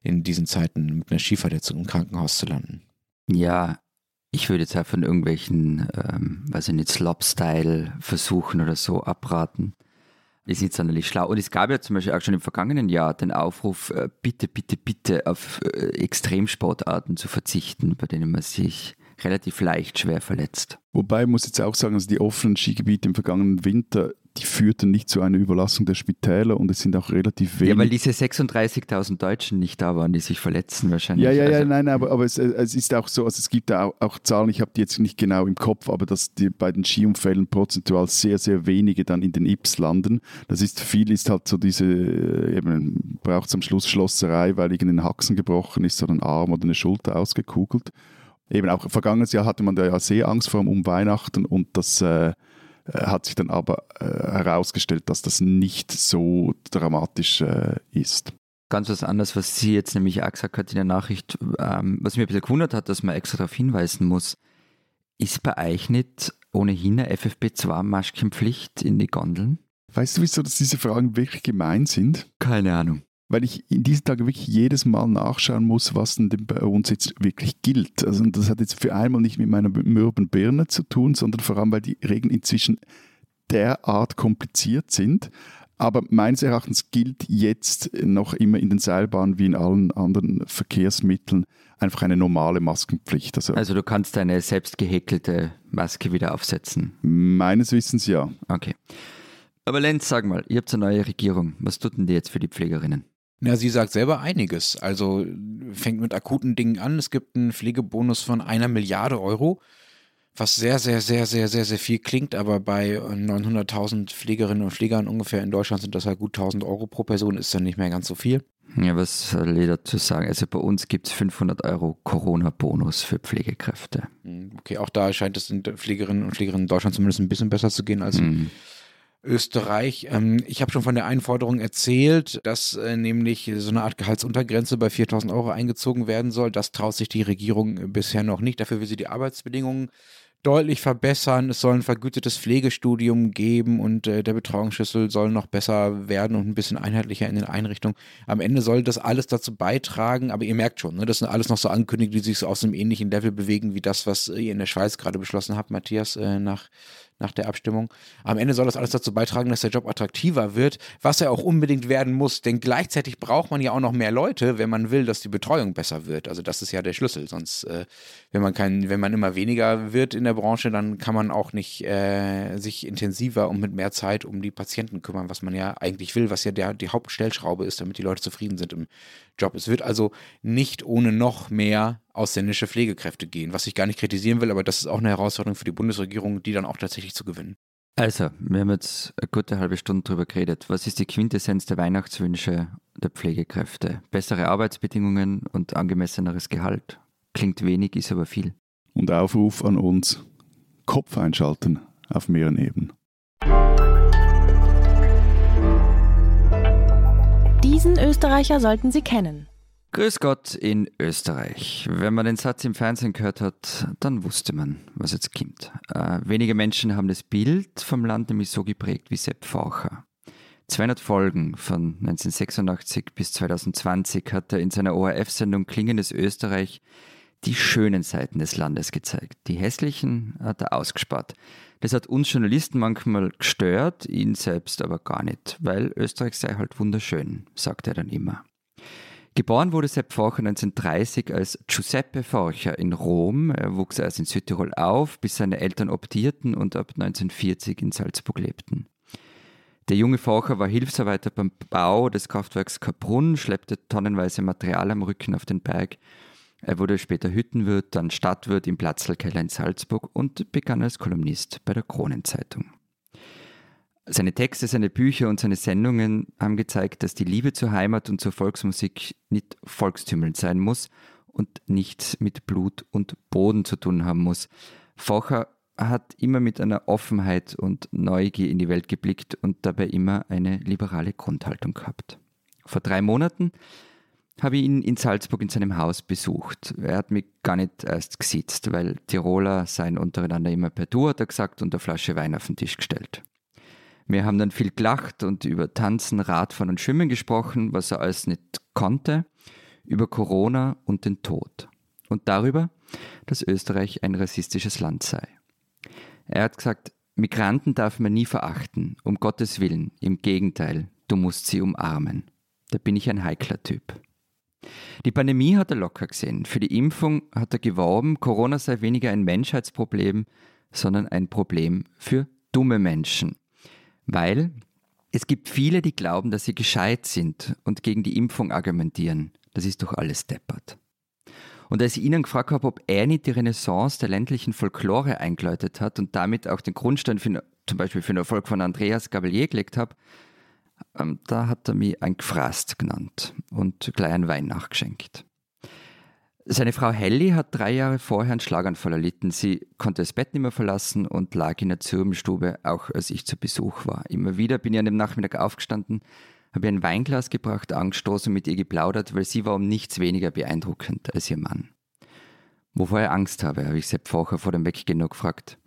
in diesen Zeiten mit einer Skiverletzung im Krankenhaus zu landen. Ja, ich würde jetzt auch von irgendwelchen, ähm, weiß ich nicht, Slop-Style-Versuchen oder so abraten. Ist nicht sonderlich schlau. Und es gab ja zum Beispiel auch schon im vergangenen Jahr den Aufruf, äh, bitte, bitte, bitte auf äh, Extremsportarten zu verzichten, bei denen man sich relativ leicht schwer verletzt. Wobei ich muss jetzt auch sagen, also die offenen Skigebiete im vergangenen Winter, die führten nicht zu einer Überlassung der Spitäler und es sind auch relativ wenig. Ja, weil diese 36.000 Deutschen nicht da waren, die sich verletzen wahrscheinlich. Ja, ja, ja, Also, nein, aber, aber es, es ist auch so, also es gibt da auch, auch Zahlen, ich habe die jetzt nicht genau im Kopf, aber dass die bei den Skiunfällen prozentual sehr, sehr wenige dann in den Ips landen. Das ist viel, ist halt so diese, äh, eben braucht es am Schluss Schlosserei, weil irgendein Haxen gebrochen ist oder ein Arm oder eine Schulter ausgekugelt. Eben auch vergangenes Jahr hatte man da ja sehr Angst vor um Weihnachten und das äh, äh, hat sich dann aber äh, herausgestellt, dass das nicht so dramatisch äh, ist. Ganz was anderes, was sie jetzt nämlich auch gesagt hat in der Nachricht, ähm, was mir ein bisschen gewundert hat, dass man extra darauf hinweisen muss, ist bei euch nicht ohnehin eine FFP2-Maskenpflicht in die Gondeln? Weißt du, wieso dass diese Fragen wirklich gemein sind? Keine Ahnung. Weil ich in diesen Tagen wirklich jedes Mal nachschauen muss, was denn bei uns jetzt wirklich gilt. Also das hat jetzt für einmal nicht mit meiner mürben Birne zu tun, sondern vor allem, weil die Regeln inzwischen derart kompliziert sind. Aber meines Erachtens gilt jetzt noch immer in den Seilbahnen wie in allen anderen Verkehrsmitteln einfach eine normale Maskenpflicht. Also, Also du kannst deine selbst gehäkelte Maske wieder aufsetzen. meines Wissens ja. Okay. Aber Lenz, sag mal, ihr habt eine neue Regierung. Was tut denn die jetzt für die Pflegerinnen? Na, sie sagt selber einiges. Also fängt mit akuten Dingen an. Es gibt einen Pflegebonus von einer Milliarde Euro, was sehr, sehr, sehr, sehr, sehr, sehr viel klingt. Aber bei 900.000 Pflegerinnen und Pflegern ungefähr in Deutschland sind das halt gut 1000 Euro pro Person, ist dann nicht mehr ganz so viel. Ja, was ich dazu sagen? Also bei uns gibt es 500 Euro Corona-Bonus für Pflegekräfte. Hm, Okay, auch da scheint es den Pflegerinnen und Pflegern in Deutschland zumindest ein bisschen besser zu gehen als Mhm. Österreich. Ähm, ich habe schon von der Einforderung erzählt, dass äh, nämlich so eine Art Gehaltsuntergrenze bei 4000 Euro eingezogen werden soll. Das traut sich die Regierung äh, bisher noch nicht. Dafür will sie die Arbeitsbedingungen deutlich verbessern. Es soll ein vergütetes Pflegestudium geben und äh, der Betreuungsschlüssel soll noch besser werden und ein bisschen einheitlicher in den Einrichtungen. Am Ende soll das alles dazu beitragen, aber ihr merkt schon, ne, das sind alles noch so Ankündigungen, die sich so aus einem ähnlichen Level bewegen wie das, was ihr in der Schweiz gerade beschlossen habt, Matthias, äh, nach, nach der Abstimmung. Am Ende soll das alles dazu beitragen, dass der Job attraktiver wird, was er auch unbedingt werden muss. Denn gleichzeitig braucht man ja auch noch mehr Leute, wenn man will, dass die Betreuung besser wird. Also das ist ja der Schlüssel. Sonst, äh, wenn man kein, wenn man immer weniger wird in der Branche, dann kann man auch nicht äh, sich intensiver und mit mehr Zeit um die Patienten kümmern, was man ja eigentlich will, was ja der, die Hauptstellschraube ist, damit die Leute zufrieden sind im Job. Es wird also nicht ohne noch mehr ausländische Pflegekräfte gehen, was ich gar nicht kritisieren will, aber das ist auch eine Herausforderung für die Bundesregierung, die dann auch tatsächlich zu gewinnen. Also, wir haben jetzt eine gute halbe Stunde darüber geredet. Was ist die Quintessenz der Weihnachtswünsche der Pflegekräfte? Bessere Arbeitsbedingungen und angemesseneres Gehalt. Klingt wenig, ist aber viel. Und Aufruf an uns: Kopf einschalten auf mehreren Ebenen. Diesen Österreicher sollten Sie kennen. Grüß Gott in Österreich. Wenn man den Satz im Fernsehen gehört hat, dann wusste man, was jetzt kommt. Äh, wenige Menschen haben das Bild vom Land nämlich so geprägt wie Sepp Faucher. 200 Folgen von 1986 bis 2020 hat er in seiner ORF-Sendung Klingendes Österreich die schönen Seiten des Landes gezeigt. Die hässlichen hat er ausgespart. Das hat uns Journalisten manchmal gestört, ihn selbst aber gar nicht, weil Österreich sei halt wunderschön, sagt er dann immer. Geboren wurde Sepp Forcher 1930 als Giuseppe Forcher in Rom. Er wuchs erst in Südtirol auf, bis seine Eltern optierten und ab 1940 in Salzburg lebten. Der junge Forcher war Hilfsarbeiter beim Bau des Kraftwerks Kaprun, schleppte tonnenweise Material am Rücken auf den Berg er wurde später Hüttenwirt, dann Stadtwirt im Platzlkeller in Salzburg und begann als Kolumnist bei der Kronenzeitung. Seine Texte, seine Bücher und seine Sendungen haben gezeigt, dass die Liebe zur Heimat und zur Volksmusik nicht volkstümelnd sein muss und nichts mit Blut und Boden zu tun haben muss. Focher hat immer mit einer Offenheit und Neugier in die Welt geblickt und dabei immer eine liberale Grundhaltung gehabt. Vor drei Monaten habe ich ihn in Salzburg in seinem Haus besucht. Er hat mich gar nicht erst gesitzt, weil Tiroler seien untereinander immer per Du, hat er gesagt, und eine Flasche Wein auf den Tisch gestellt. Wir haben dann viel gelacht und über Tanzen, Radfahren und Schwimmen gesprochen, was er alles nicht konnte, über Corona und den Tod. Und darüber, dass Österreich ein rassistisches Land sei. Er hat gesagt, Migranten darf man nie verachten, um Gottes Willen, im Gegenteil, du musst sie umarmen. Da bin ich ein heikler Typ. Die Pandemie hat er locker gesehen. Für die Impfung hat er geworben, Corona sei weniger ein Menschheitsproblem, sondern ein Problem für dumme Menschen. Weil es gibt viele, die glauben, dass sie gescheit sind und gegen die Impfung argumentieren. Das ist doch alles deppert. Und als ich ihn gefragt habe, ob er nicht die Renaissance der ländlichen Folklore eingeläutet hat und damit auch den Grundstein für, zum Beispiel für den Erfolg von Andreas Gabalier gelegt hat, ähm, da hat er mich ein Gefrast genannt und gleich einen Wein nachgeschenkt. Seine Frau Helly hat drei Jahre vorher einen Schlaganfall erlitten. Sie konnte das Bett nicht mehr verlassen und lag in der Zirbenstube, auch als ich zu Besuch war. Immer wieder bin ich an dem Nachmittag aufgestanden, habe ihr ein Weinglas gebracht, angestoßen und mit ihr geplaudert, weil sie war um nichts weniger beeindruckend als ihr Mann. Wovor er Angst habe, habe ich Sepp Focher vor dem Weggehen noch gefragt.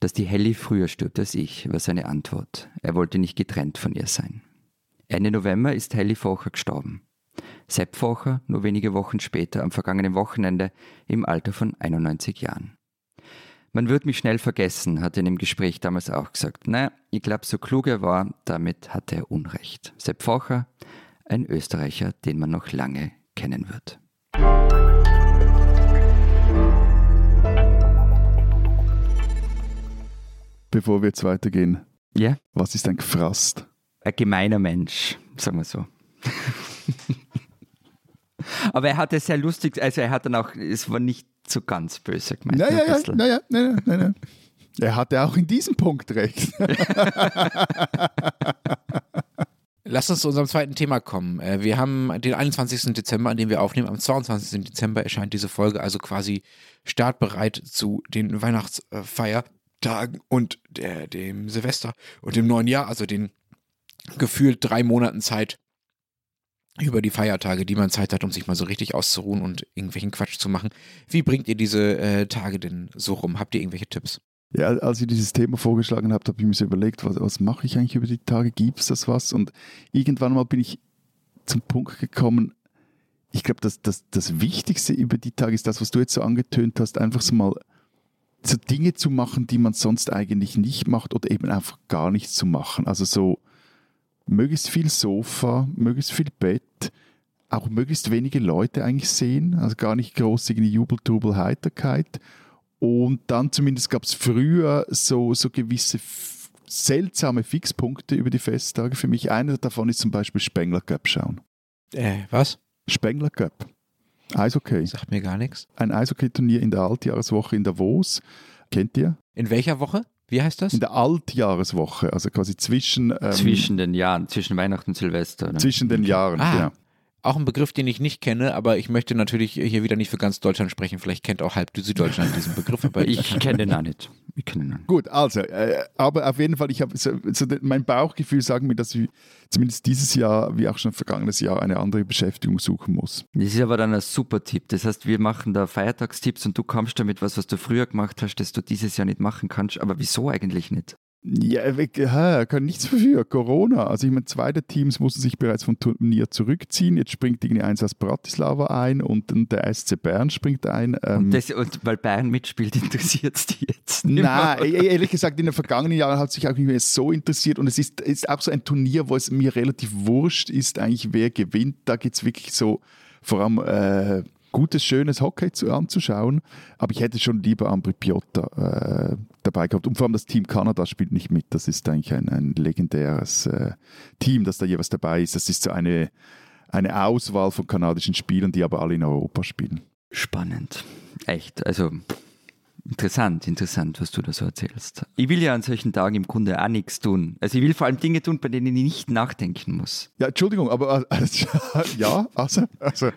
Dass die Helly früher stirbt als ich, war seine Antwort. Er wollte nicht getrennt von ihr sein. Ende November ist Helly Focher gestorben. Sepp Focher nur wenige Wochen später am vergangenen Wochenende im Alter von 91 Jahren. Man wird mich schnell vergessen, hat er in dem Gespräch damals auch gesagt. Naja, ich glaube, so klug er war, damit hatte er Unrecht. Sepp Focher, ein Österreicher, den man noch lange kennen wird. Bevor wir jetzt weitergehen, ja? was ist ein Gefrast? Ein gemeiner Mensch, sagen wir so. Aber er hat es sehr lustig, also er hat dann auch, es war nicht so ganz böse gemeint. Naja, ja, naja, naja, naja. Er hatte auch in diesem Punkt recht. Lass uns zu unserem zweiten Thema kommen. Äh, wir haben den 21. Dezember, an dem wir aufnehmen. Am 22. Dezember erscheint diese Folge, also quasi startbereit zu den Weihnachtsfeiertagen und der, dem Silvester und dem neuen Jahr, also den gefühlt drei Monaten Zeit über die Feiertage, die man Zeit hat, um sich mal so richtig auszuruhen und irgendwelchen Quatsch zu machen. Wie bringt ihr diese äh, Tage denn so rum? Habt ihr irgendwelche Tipps? Ja, als ich dieses Thema vorgeschlagen habe, habe ich mir so überlegt, was, was mache ich eigentlich über die Tage? Gibt es das was? Und irgendwann mal bin ich zum Punkt gekommen, ich glaube, das, das, das Wichtigste über die Tage ist das, was du jetzt so angetönt hast, einfach so mal so Dinge zu machen, die man sonst eigentlich nicht macht oder eben einfach gar nichts zu machen. Also so möglichst viel Sofa, möglichst viel Bett, auch möglichst wenige Leute eigentlich sehen, also gar nicht groß irgendwie Jubel, Trubel, Heiterkeit. Und dann zumindest gab es früher so, so gewisse seltsame Fixpunkte über die Festtage. Für mich einer davon ist zum Beispiel Spengler Cup schauen. Äh, was? Spengler Cup. Eishockey. Sagt mir gar nichts. Ein Eishockey-Turnier in der Altjahreswoche in Davos. Kennt ihr? In welcher Woche? Wie heißt das? In der Altjahreswoche, also quasi zwischen. Ähm, zwischen den Jahren, zwischen Weihnachten und Silvester. Ne? Zwischen den Jahren, ah, genau. Auch ein Begriff, den ich nicht kenne, aber ich möchte natürlich hier wieder nicht für ganz Deutschland sprechen. Vielleicht kennt auch halb Süddeutschland diesen Begriff, aber ich kenne den auch nicht. Den Gut, also, äh, aber auf jeden Fall, ich habe so, so, mein Bauchgefühl sagt mir, dass ich zumindest dieses Jahr, wie auch schon vergangenes Jahr, eine andere Beschäftigung suchen muss. Das ist aber dann ein super Tipp. Das heißt, wir machen da Feiertagstipps und du kommst damit was, was du früher gemacht hast, das du dieses Jahr nicht machen kannst. Aber wieso eigentlich nicht? Ja, ja, kann nichts dafür. Corona. Also ich meine, zwei der Teams mussten sich bereits vom Turnier zurückziehen. Jetzt springt irgendwie eins aus Bratislava ein und, und der SC Bern springt ein. Ähm und, das, und, weil Bern mitspielt, interessiert es die jetzt nicht Nein, e-, ehrlich gesagt, in den vergangenen Jahren hat es sich auch nicht mehr so interessiert. Und es ist, ist auch so ein Turnier, wo es mir relativ wurscht ist, eigentlich wer gewinnt. Da geht es wirklich so vor allem... Äh, gutes, schönes Hockey zu, anzuschauen. Aber ich hätte schon lieber Ambri Piotta äh, dabei gehabt. Und vor allem das Team Kanada spielt nicht mit. Das ist eigentlich ein, ein legendäres äh, Team, das da jeweils dabei ist. Das ist so eine, eine Auswahl von kanadischen Spielern, die aber alle in Europa spielen. Spannend. Echt. Also Interessant, interessant, was du da so erzählst. Ich will ja an solchen Tagen im Grunde auch nichts tun. Also ich will vor allem Dinge tun, bei denen ich nicht nachdenken muss. Ja, Entschuldigung, aber also, ja, also, also,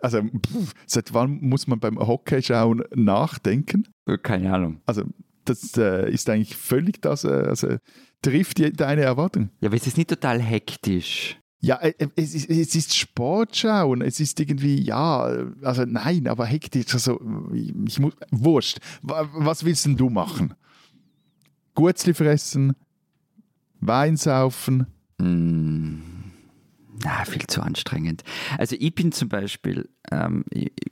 also pff, seit wann muss man beim Hockey schauen nachdenken? Keine Ahnung. Also das äh, ist eigentlich völlig das, äh, also trifft deine Erwartung. Ja, aber es ist nicht total hektisch. Ja, äh, äh, es ist, es ist Sportschauen. Es ist irgendwie, ja, also nein, aber hektisch. Also, ich muss, wurscht. Was willst denn du machen? Gutzli fressen? Wein saufen? Mm, na, viel zu anstrengend. Also ich bin zum Beispiel ähm,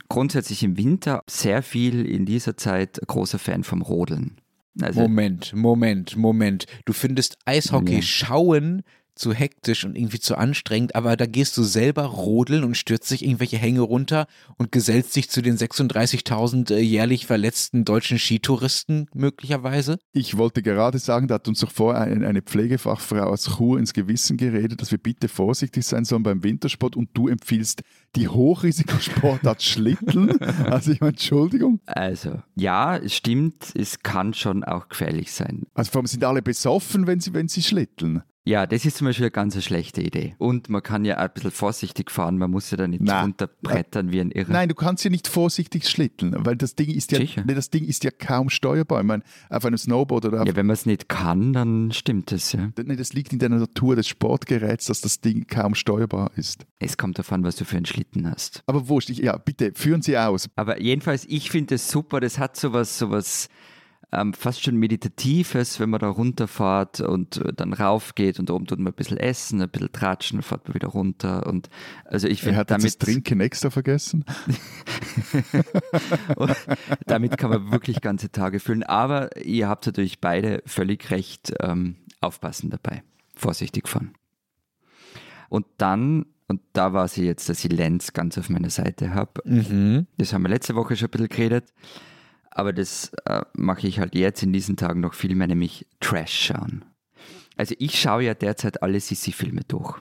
grundsätzlich im Winter sehr viel in dieser Zeit großer Fan vom Rodeln. Also, Moment, Moment, Moment. Du findest Eishockey ja. schauen zu hektisch und irgendwie zu anstrengend, aber da gehst du selber rodeln und stürzt dich irgendwelche Hänge runter und gesellst dich zu den 36.000 äh, jährlich verletzten deutschen Skitouristen möglicherweise? Ich wollte gerade sagen, da hat uns doch vorher eine, eine Pflegefachfrau aus Chur ins Gewissen geredet, dass wir bitte vorsichtig sein sollen beim Wintersport und du empfiehlst die Hochrisikosportart Schlitteln. Also ich meine, Entschuldigung. Also, ja, es stimmt, es kann schon auch gefährlich sein. Also vor allem sind alle besoffen, wenn sie, wenn sie schlitteln. Ja, das ist zum Beispiel eine ganz schlechte Idee. Und man kann ja auch ein bisschen vorsichtig fahren, man muss ja da nicht Nein. runterbrettern wie ein Irrer. Nein, du kannst ja nicht vorsichtig schlitteln, weil das Ding ist ja, nee, das Ding ist ja kaum steuerbar. Ich meine, auf einem Snowboard oder auf Ja, wenn man es nicht kann, dann stimmt es, ja. Nee, das liegt in der Natur des Sportgeräts, dass das Ding kaum steuerbar ist. Es kommt davon, was du für einen Schlitten hast. Aber wurscht, ich, ja, bitte, führen Sie aus. Aber jedenfalls, ich finde es super, das hat sowas, sowas ähm, fast schon Meditatives, wenn man da runterfährt und äh, dann raufgeht und oben tut man ein bisschen essen, ein bisschen tratschen, fährt man wieder runter. Und also ich finde, damit das Trinken extra vergessen. damit kann man wirklich ganze Tage füllen. Aber ihr habt natürlich beide völlig recht. Ähm, aufpassen dabei, vorsichtig fahren. Und dann und da war sie jetzt, dass ich Lenz ganz auf meiner Seite habe. Mhm. Das haben wir letzte Woche schon ein bisschen geredet. Aber das äh, mache ich halt jetzt in diesen Tagen noch viel mehr, nämlich Trash schauen. Also ich schaue ja derzeit alle Sissi-Filme durch.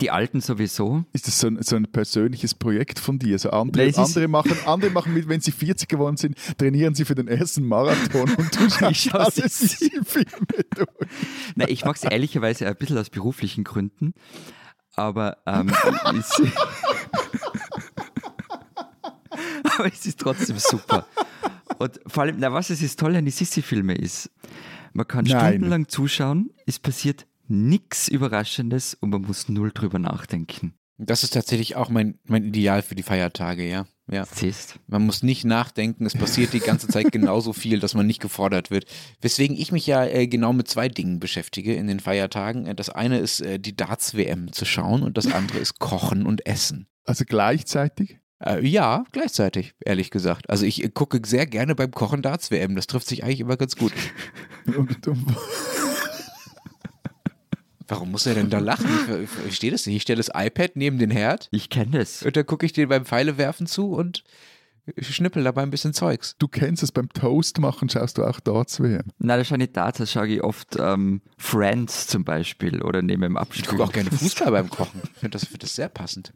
Die alten sowieso. Ist das so ein, so ein persönliches Projekt von dir? Also andere, Nein, andere, machen, andere machen mit, wenn sie 40 geworden sind, trainieren sie für den ersten Marathon und du schaust alle Sissi-Filme durch. Nein, ich mache es ehrlicherweise ein bisschen aus beruflichen Gründen. Aber, ähm, aber es ist trotzdem super. Und vor allem, na was es ist toll an die Sissi-Filme ist, man kann Nein. stundenlang zuschauen, es passiert nichts Überraschendes und man muss null drüber nachdenken. Das ist tatsächlich auch mein, mein Ideal für die Feiertage, ja. ja. Siehst. Man muss nicht nachdenken, es passiert die ganze Zeit genauso viel, dass man nicht gefordert wird. Weswegen ich mich ja äh, genau mit zwei Dingen beschäftige in den Feiertagen. Äh, das eine ist äh, die Darts-WM zu schauen und das andere ist Kochen und Essen. Also gleichzeitig? Äh, ja, gleichzeitig, ehrlich gesagt. Also ich äh, gucke sehr gerne beim Kochen Darts-WM. Das trifft sich eigentlich immer ganz gut. Warum muss er denn da lachen? Ich, ich verstehe das nicht. Ich stelle das iPad neben den Herd Ich kenne das. und dann gucke ich dir beim Pfeile werfen zu und schnippel dabei ein bisschen Zeugs. du kennst es beim Toast machen, schaust du auch Darts WM. Nein, das schaue ich nicht Darts, das schaue ich oft ähm, Friends zum Beispiel oder neben dem Ich Abspiel. gucke auch gerne Fußball beim Kochen. Ich finde das, find das sehr passend.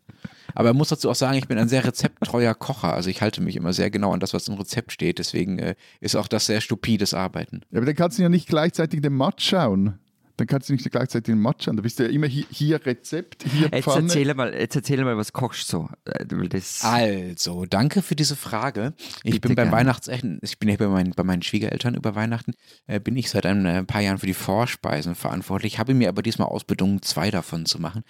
Aber ich muss dazu auch sagen, ich bin ein sehr rezepttreuer Kocher. Also ich halte mich immer sehr genau an das, was im Rezept steht. Deswegen äh, ist auch das sehr stupides Arbeiten. Ja, aber dann kannst du ja nicht gleichzeitig den Match schauen. Dann kannst du nicht gleichzeitig den Match schauen. Da bist du ja immer hier, hier Rezept, hier Jetzt Pfanne. erzähl mal, jetzt erzähl mal, was kochst du so? Äh, Das, Also, danke für diese Frage. Ich Bitte bin beim gerne. Weihnachtsessen, ich bin ja bei meinen, bei meinen Schwiegereltern über Weihnachten, äh, bin ich seit ein äh, paar Jahren für die Vorspeisen verantwortlich, habe mir aber diesmal ausbedungen, zwei davon zu machen.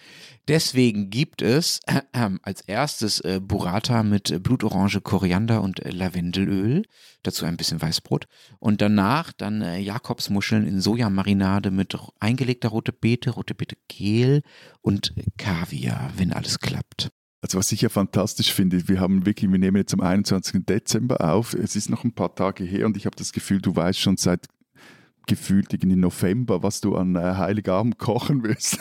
Deswegen gibt es äh, äh, als erstes äh, Burrata mit Blutorange, Koriander und äh, Lavendelöl, dazu ein bisschen Weißbrot und danach dann äh, Jakobsmuscheln in Sojamarinade mit eingelegter rote Beete, rote Beete Gel und Kaviar, wenn alles klappt. Also was ich ja fantastisch finde, wir haben wirklich, wir nehmen jetzt am 21. Dezember auf, es ist noch ein paar Tage her und ich habe das Gefühl, du weißt schon seit gefühlt irgendwie November, was du an äh, Heiligabend kochen willst.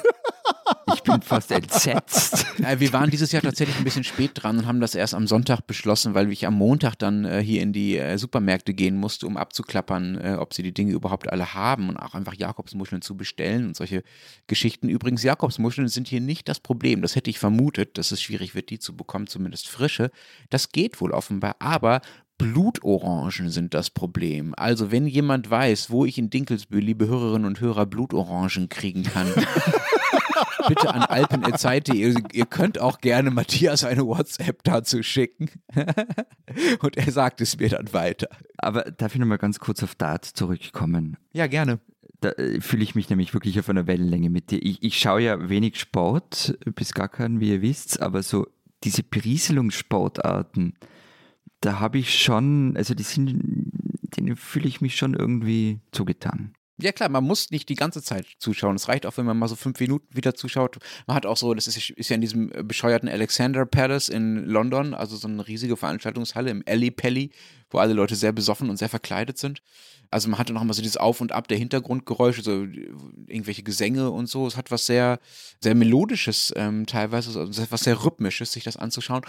Ich bin fast entsetzt. Wir waren dieses Jahr tatsächlich ein bisschen spät dran und haben das erst am Sonntag beschlossen, weil ich am Montag dann äh, hier in die äh, Supermärkte gehen musste, um abzuklappern, äh, ob sie die Dinge überhaupt alle haben und auch einfach Jakobsmuscheln zu bestellen und solche Geschichten. Übrigens, Jakobsmuscheln sind hier nicht das Problem. Das hätte ich vermutet, dass es schwierig wird, die zu bekommen, zumindest frische. Das geht wohl offenbar, aber Blutorangen sind das Problem. Also, wenn jemand weiß, wo ich in Dinkelsbühl, liebe Hörerinnen und Hörer, Blutorangen kriegen kann, bitte an alpen.zeit.de. Ihr, ihr könnt auch gerne Matthias eine WhatsApp dazu schicken. Und er sagt es mir dann weiter. Aber darf ich nochmal ganz kurz auf Darts zurückkommen? Ja, gerne. Da äh, fühle ich mich nämlich wirklich auf einer Wellenlänge mit dir. Ich, ich schaue ja wenig Sport, bis gar keinen, wie ihr wisst, aber so diese Berieselungssportarten, da habe ich schon, also die sind, denen fühle ich mich schon irgendwie zugetan. Ja klar, man muss nicht die ganze Zeit zuschauen. Es reicht auch, wenn man mal so fünf Minuten wieder zuschaut. Man hat auch so, das ist, ist ja in diesem bescheuerten Alexander Palace in London, also so eine riesige Veranstaltungshalle im Alley Pally, wo alle Leute sehr besoffen und sehr verkleidet sind. Also man hatte noch mal so dieses Auf und Ab der Hintergrundgeräusche, so irgendwelche Gesänge und so. Es hat was sehr, sehr Melodisches ähm, teilweise, also was sehr Rhythmisches, sich das anzuschauen.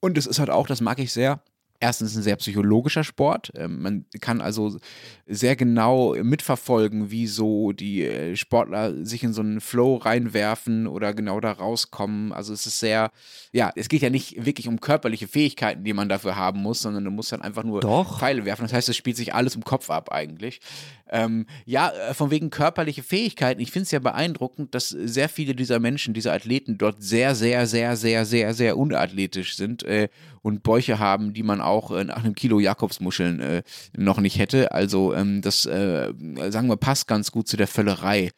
Und es ist halt auch, das mag ich sehr, erstens ein sehr psychologischer Sport. Ähm, Man kann also sehr genau mitverfolgen, wie so die äh, Sportler sich in so einen Flow reinwerfen oder genau da rauskommen. Also es ist sehr, ja, es geht ja nicht wirklich um körperliche Fähigkeiten, die man dafür haben muss, sondern du musst dann einfach nur Doch. Pfeile werfen. Das heißt, es spielt sich alles im Kopf ab eigentlich. Ähm, ja, äh, von wegen körperliche Fähigkeiten. Ich finde es ja beeindruckend, dass sehr viele dieser Menschen, dieser Athleten dort sehr, sehr, sehr, sehr, sehr, sehr unathletisch sind äh, und Bäuche haben, die man auch äh, nach einem Kilo Jakobsmuscheln äh, noch nicht hätte. Also ähm, das, äh, sagen wir, passt ganz gut zu der Völlerei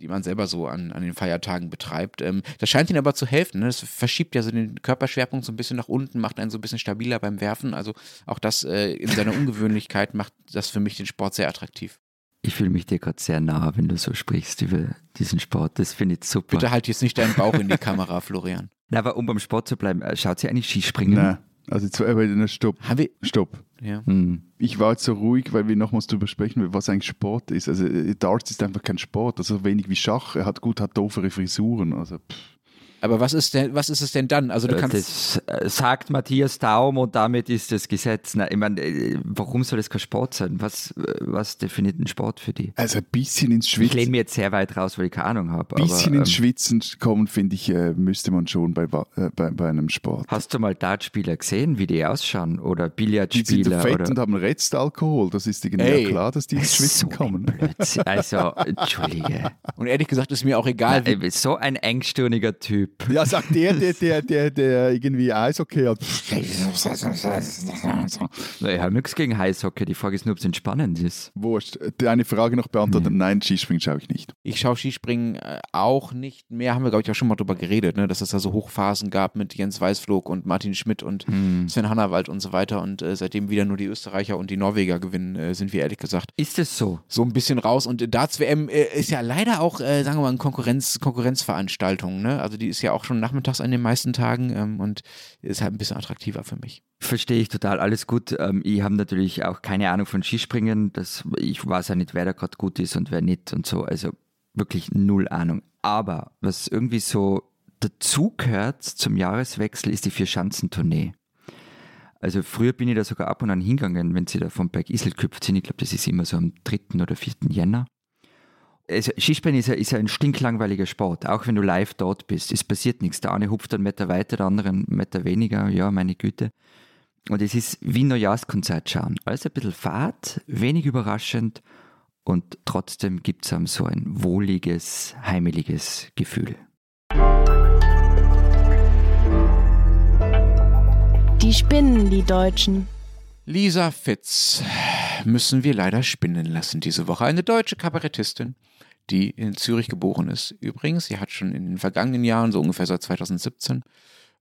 die man selber so an, an den Feiertagen betreibt. Ähm, das scheint ihnen aber zu helfen. Ne? Das verschiebt ja so den Körperschwerpunkt so ein bisschen nach unten, macht einen so ein bisschen stabiler beim Werfen. Also auch das äh, in seiner Ungewöhnlichkeit macht das für mich den Sport sehr attraktiv. Ich fühle mich dir gerade sehr nah, wenn du so sprichst über diesen Sport. Das finde ich super. Bitte halt jetzt nicht deinen Bauch in die Kamera, Florian. Na, aber um beim Sport zu bleiben, schaut sie eigentlich Skispringen? Nein. Also aber na, stopp, Haben wir. stopp. Ja. Hm. Ich war jetzt so ruhig, weil wir nochmals darüber sprechen, was eigentlich Sport ist. Also äh, Darts ist einfach kein Sport, also wenig wie Schach. Er hat gut, hat doofere Frisuren. Also pff. Aber was ist denn, was ist es denn dann? Also du Äh, kannst. Das äh, sagt Matthias Daum und damit ist das Gesetz. Na, ich meine, äh, warum soll das kein Sport sein? Was, was definiert ein Sport für die? also ein bisschen ins Ich lehne Schwitzen, mir jetzt sehr weit raus, weil ich keine Ahnung habe. bisschen aber, ins ähm, Schwitzen kommen, finde ich, müsste man schon bei, äh, bei, bei einem Sport. Hast du mal Dartspieler gesehen, wie die ausschauen? Oder Die sind Billardspieler? fett oder und haben Restalkohol. Das ist Ey. ja klar, dass die ins Schwitzen So kommen. Blödsinn. Also, entschuldige. Und ehrlich gesagt ist mir auch egal, wie. Äh, So ein engstirniger Typ. Ja, sagt der, der, der, der, der irgendwie Eishockey hat. Ich habe nichts gegen Eishockey. Die Frage ist nur, ob es entspannend ist. Wurscht. Deine Frage noch beantwortet. Nein, Skispringen schaue ich nicht. Ich schaue Skispringen äh, auch nicht mehr. Haben wir, glaube ich, auch schon mal drüber geredet, ne? dass es da so Hochphasen gab mit Jens Weißflog und Martin Schmidt und Sven Hannawald und so weiter. Und äh, seitdem wieder nur die Österreicher und die Norweger gewinnen, äh, sind wir ehrlich gesagt Ist es so? so ein bisschen raus. Und äh, Darts WM äh, ist ja leider auch, äh, sagen wir mal, eine Konkurrenz, Konkurrenzveranstaltung. Ne? Also die ist ist ja auch schon nachmittags an den meisten Tagen ähm, und ist halt ein bisschen attraktiver für mich. Verstehe ich total, alles gut. Ähm, ich habe natürlich auch keine Ahnung von Skispringen. Das, ich weiß ja nicht, wer da gerade gut ist und wer nicht und so. Also wirklich null Ahnung. Aber was irgendwie so dazugehört zum Jahreswechsel, ist die Vier-Schanzentournee. Also früher bin ich da sogar ab und an hingegangen, wenn sie da vom Berg Isel geküpft sind. Ich glaube, das ist immer so am 3. oder 4. Jänner. Also Skispringen ist ja, ist ja ein stinklangweiliger Sport, auch wenn du live dort bist. Es passiert nichts. Der eine hupft einen Meter weiter, der andere einen Meter weniger. Ja, meine Güte. Und es ist wie Neujahrskonzert schauen. Alles ein bisschen fad, wenig überraschend und trotzdem gibt es einem so ein wohliges, heimeliges Gefühl. Die spinnen, die Deutschen. Lisa Fitz müssen wir leider spinnen lassen diese Woche. Eine deutsche Kabarettistin, die in Zürich geboren ist. Übrigens, sie hat schon in den vergangenen Jahren, so ungefähr seit 2017,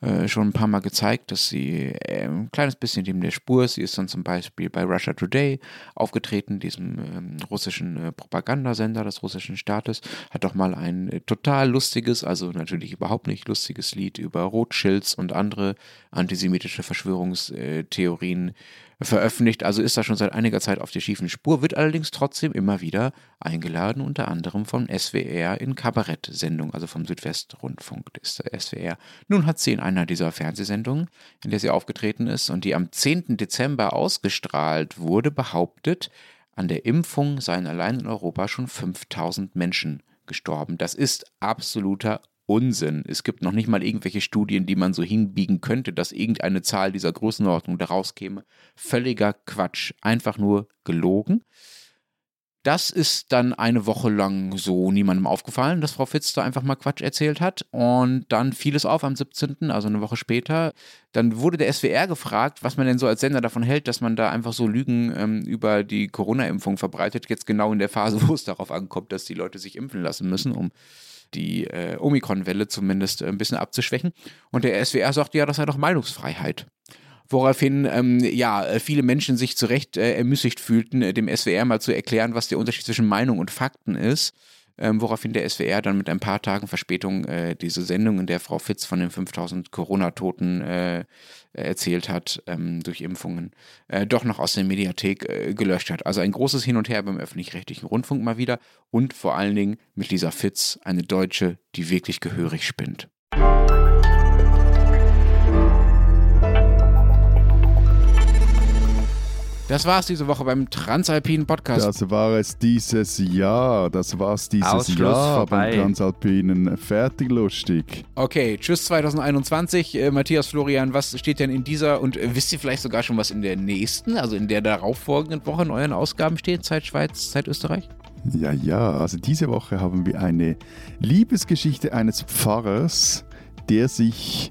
äh, schon ein paar Mal gezeigt, dass sie äh, ein kleines bisschen neben der Spur ist. Sie ist dann zum Beispiel bei Russia Today aufgetreten, diesem ähm, russischen äh, Propagandasender des russischen Staates. Hat doch mal ein äh, total lustiges, also natürlich überhaupt nicht lustiges Lied über Rothschilds und andere antisemitische Verschwörungstheorien veröffentlicht, also ist er schon seit einiger Zeit auf der schiefen Spur, wird allerdings trotzdem immer wieder eingeladen, unter anderem vom SWR in Kabarettsendungen, also vom Südwestrundfunk des SWR. Nun hat sie in einer dieser Fernsehsendungen, in der sie aufgetreten ist und die am 10. Dezember ausgestrahlt wurde, behauptet, an der Impfung seien allein in Europa schon 5000 Menschen gestorben. Das ist absoluter Unsinn. Es gibt noch nicht mal irgendwelche Studien, die man so hinbiegen könnte, dass irgendeine Zahl dieser Größenordnung daraus käme. Völliger Quatsch. Einfach nur gelogen. Das ist dann eine Woche lang so niemandem aufgefallen, dass Frau Fitz da einfach mal Quatsch erzählt hat. Und dann fiel es auf am 17., also eine Woche später. Dann wurde der SWR gefragt, was man denn so als Sender davon hält, dass man da einfach so Lügen ähm, über die Corona-Impfung verbreitet. Jetzt genau in der Phase, wo es darauf ankommt, dass die Leute sich impfen lassen müssen, um die äh, Omikron-Welle zumindest äh, ein bisschen abzuschwächen. Und der SWR sagt, ja, das sei doch Meinungsfreiheit. Woraufhin ähm, ja äh, viele Menschen sich zu Recht äh, ermüßigt fühlten, äh, dem SWR mal zu erklären, was der Unterschied zwischen Meinung und Fakten ist. Ähm, woraufhin der SWR dann mit ein paar Tagen Verspätung äh, diese Sendung, in der Frau Fitz von den 5000 Corona-Toten äh, erzählt hat ähm, durch Impfungen, äh, doch noch aus der Mediathek äh, gelöscht hat. Also ein großes Hin und Her beim öffentlich-rechtlichen Rundfunk mal wieder und vor allen Dingen mit Lisa Fitz, eine Deutsche, die wirklich gehörig spinnt. Das war es diese Woche beim Transalpinen Podcast. Das war es dieses Jahr. Das war es dieses Ausschluss Jahr vorbei. beim Transalpinen. Fertig lustig. Okay, tschüss 2021. Äh, Matthias Florian, was steht denn in dieser und äh, wisst ihr vielleicht sogar schon, was in der nächsten, also in der darauffolgenden Woche in euren Ausgaben steht? Zeit Schweiz, Zeit Österreich? Ja, ja, also diese Woche haben wir eine Liebesgeschichte eines Pfarrers, der sich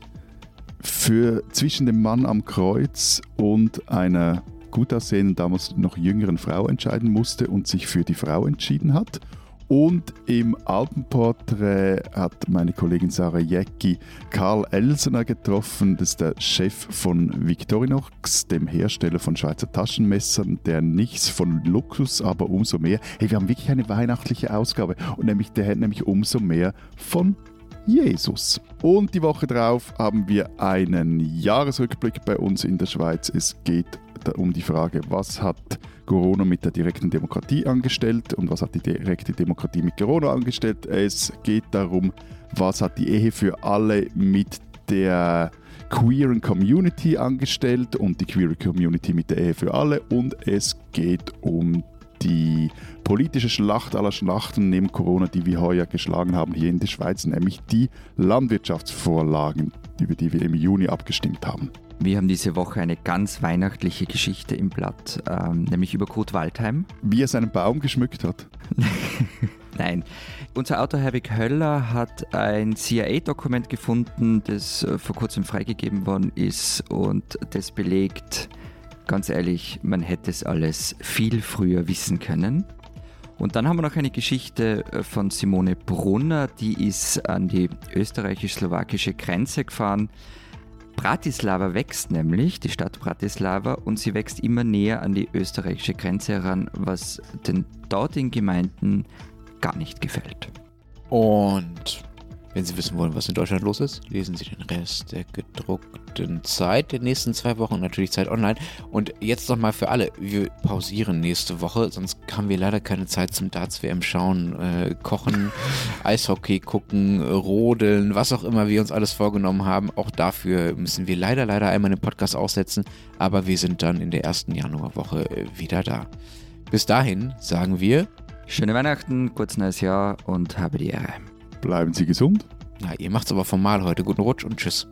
für zwischen dem Mann am Kreuz und einer gut aussehenden, damals noch jüngeren Frau entscheiden musste und sich für die Frau entschieden hat. Und im Alpenporträt hat meine Kollegin Sarah Jäcki Karl Elsener getroffen. Das ist der Chef von Victorinox, dem Hersteller von Schweizer Taschenmessern, der nichts von Luxus, aber umso mehr. Hey, wir haben wirklich eine weihnachtliche Ausgabe. Und nämlich, der hat nämlich umso mehr von Jesus. Und die Woche drauf haben wir einen Jahresrückblick bei uns in der Schweiz. Es geht da um die Frage, was hat Corona mit der direkten Demokratie angestellt und was hat die direkte Demokratie mit Corona angestellt. Es geht darum, was hat die Ehe für alle mit der queeren Community angestellt und die queere Community mit der Ehe für alle. Und es geht um die politische Schlacht aller Schlachten neben Corona, die wir heuer geschlagen haben hier in der Schweiz, nämlich die Landwirtschaftsvorlagen, über die wir im Juni abgestimmt haben. Wir haben diese Woche eine ganz weihnachtliche Geschichte im Blatt, ähm, nämlich über Kurt Waldheim. Wie er seinen Baum geschmückt hat. Nein. Unser Autor Herwig Höller hat ein CIA-Dokument gefunden, das äh, vor kurzem freigegeben worden ist und das belegt, ganz ehrlich, man hätte es alles viel früher wissen können. Und dann haben wir noch eine Geschichte äh, von Simone Brunner, die ist an die österreichisch-slowakische Grenze gefahren. Bratislava wächst nämlich, die Stadt Bratislava, und sie wächst immer näher an die österreichische Grenze heran, was den dortigen Gemeinden gar nicht gefällt. Und Wenn Sie wissen wollen, was in Deutschland los ist, lesen Sie den Rest der gedruckten Zeit der nächsten zwei Wochen und natürlich Zeit online. Und jetzt nochmal für alle, wir pausieren nächste Woche, sonst haben wir leider keine Zeit zum Darts-WM schauen, äh, kochen, Eishockey gucken, rodeln, was auch immer wir uns alles vorgenommen haben. Auch dafür müssen wir leider, leider einmal den Podcast aussetzen, aber wir sind dann in der ersten Januarwoche äh, wieder da. Bis dahin sagen wir Schöne Weihnachten, gutes neues Jahr und habe die Ehre. Bleiben Sie gesund. Na, ihr macht's aber formal heute. Guten Rutsch und tschüss.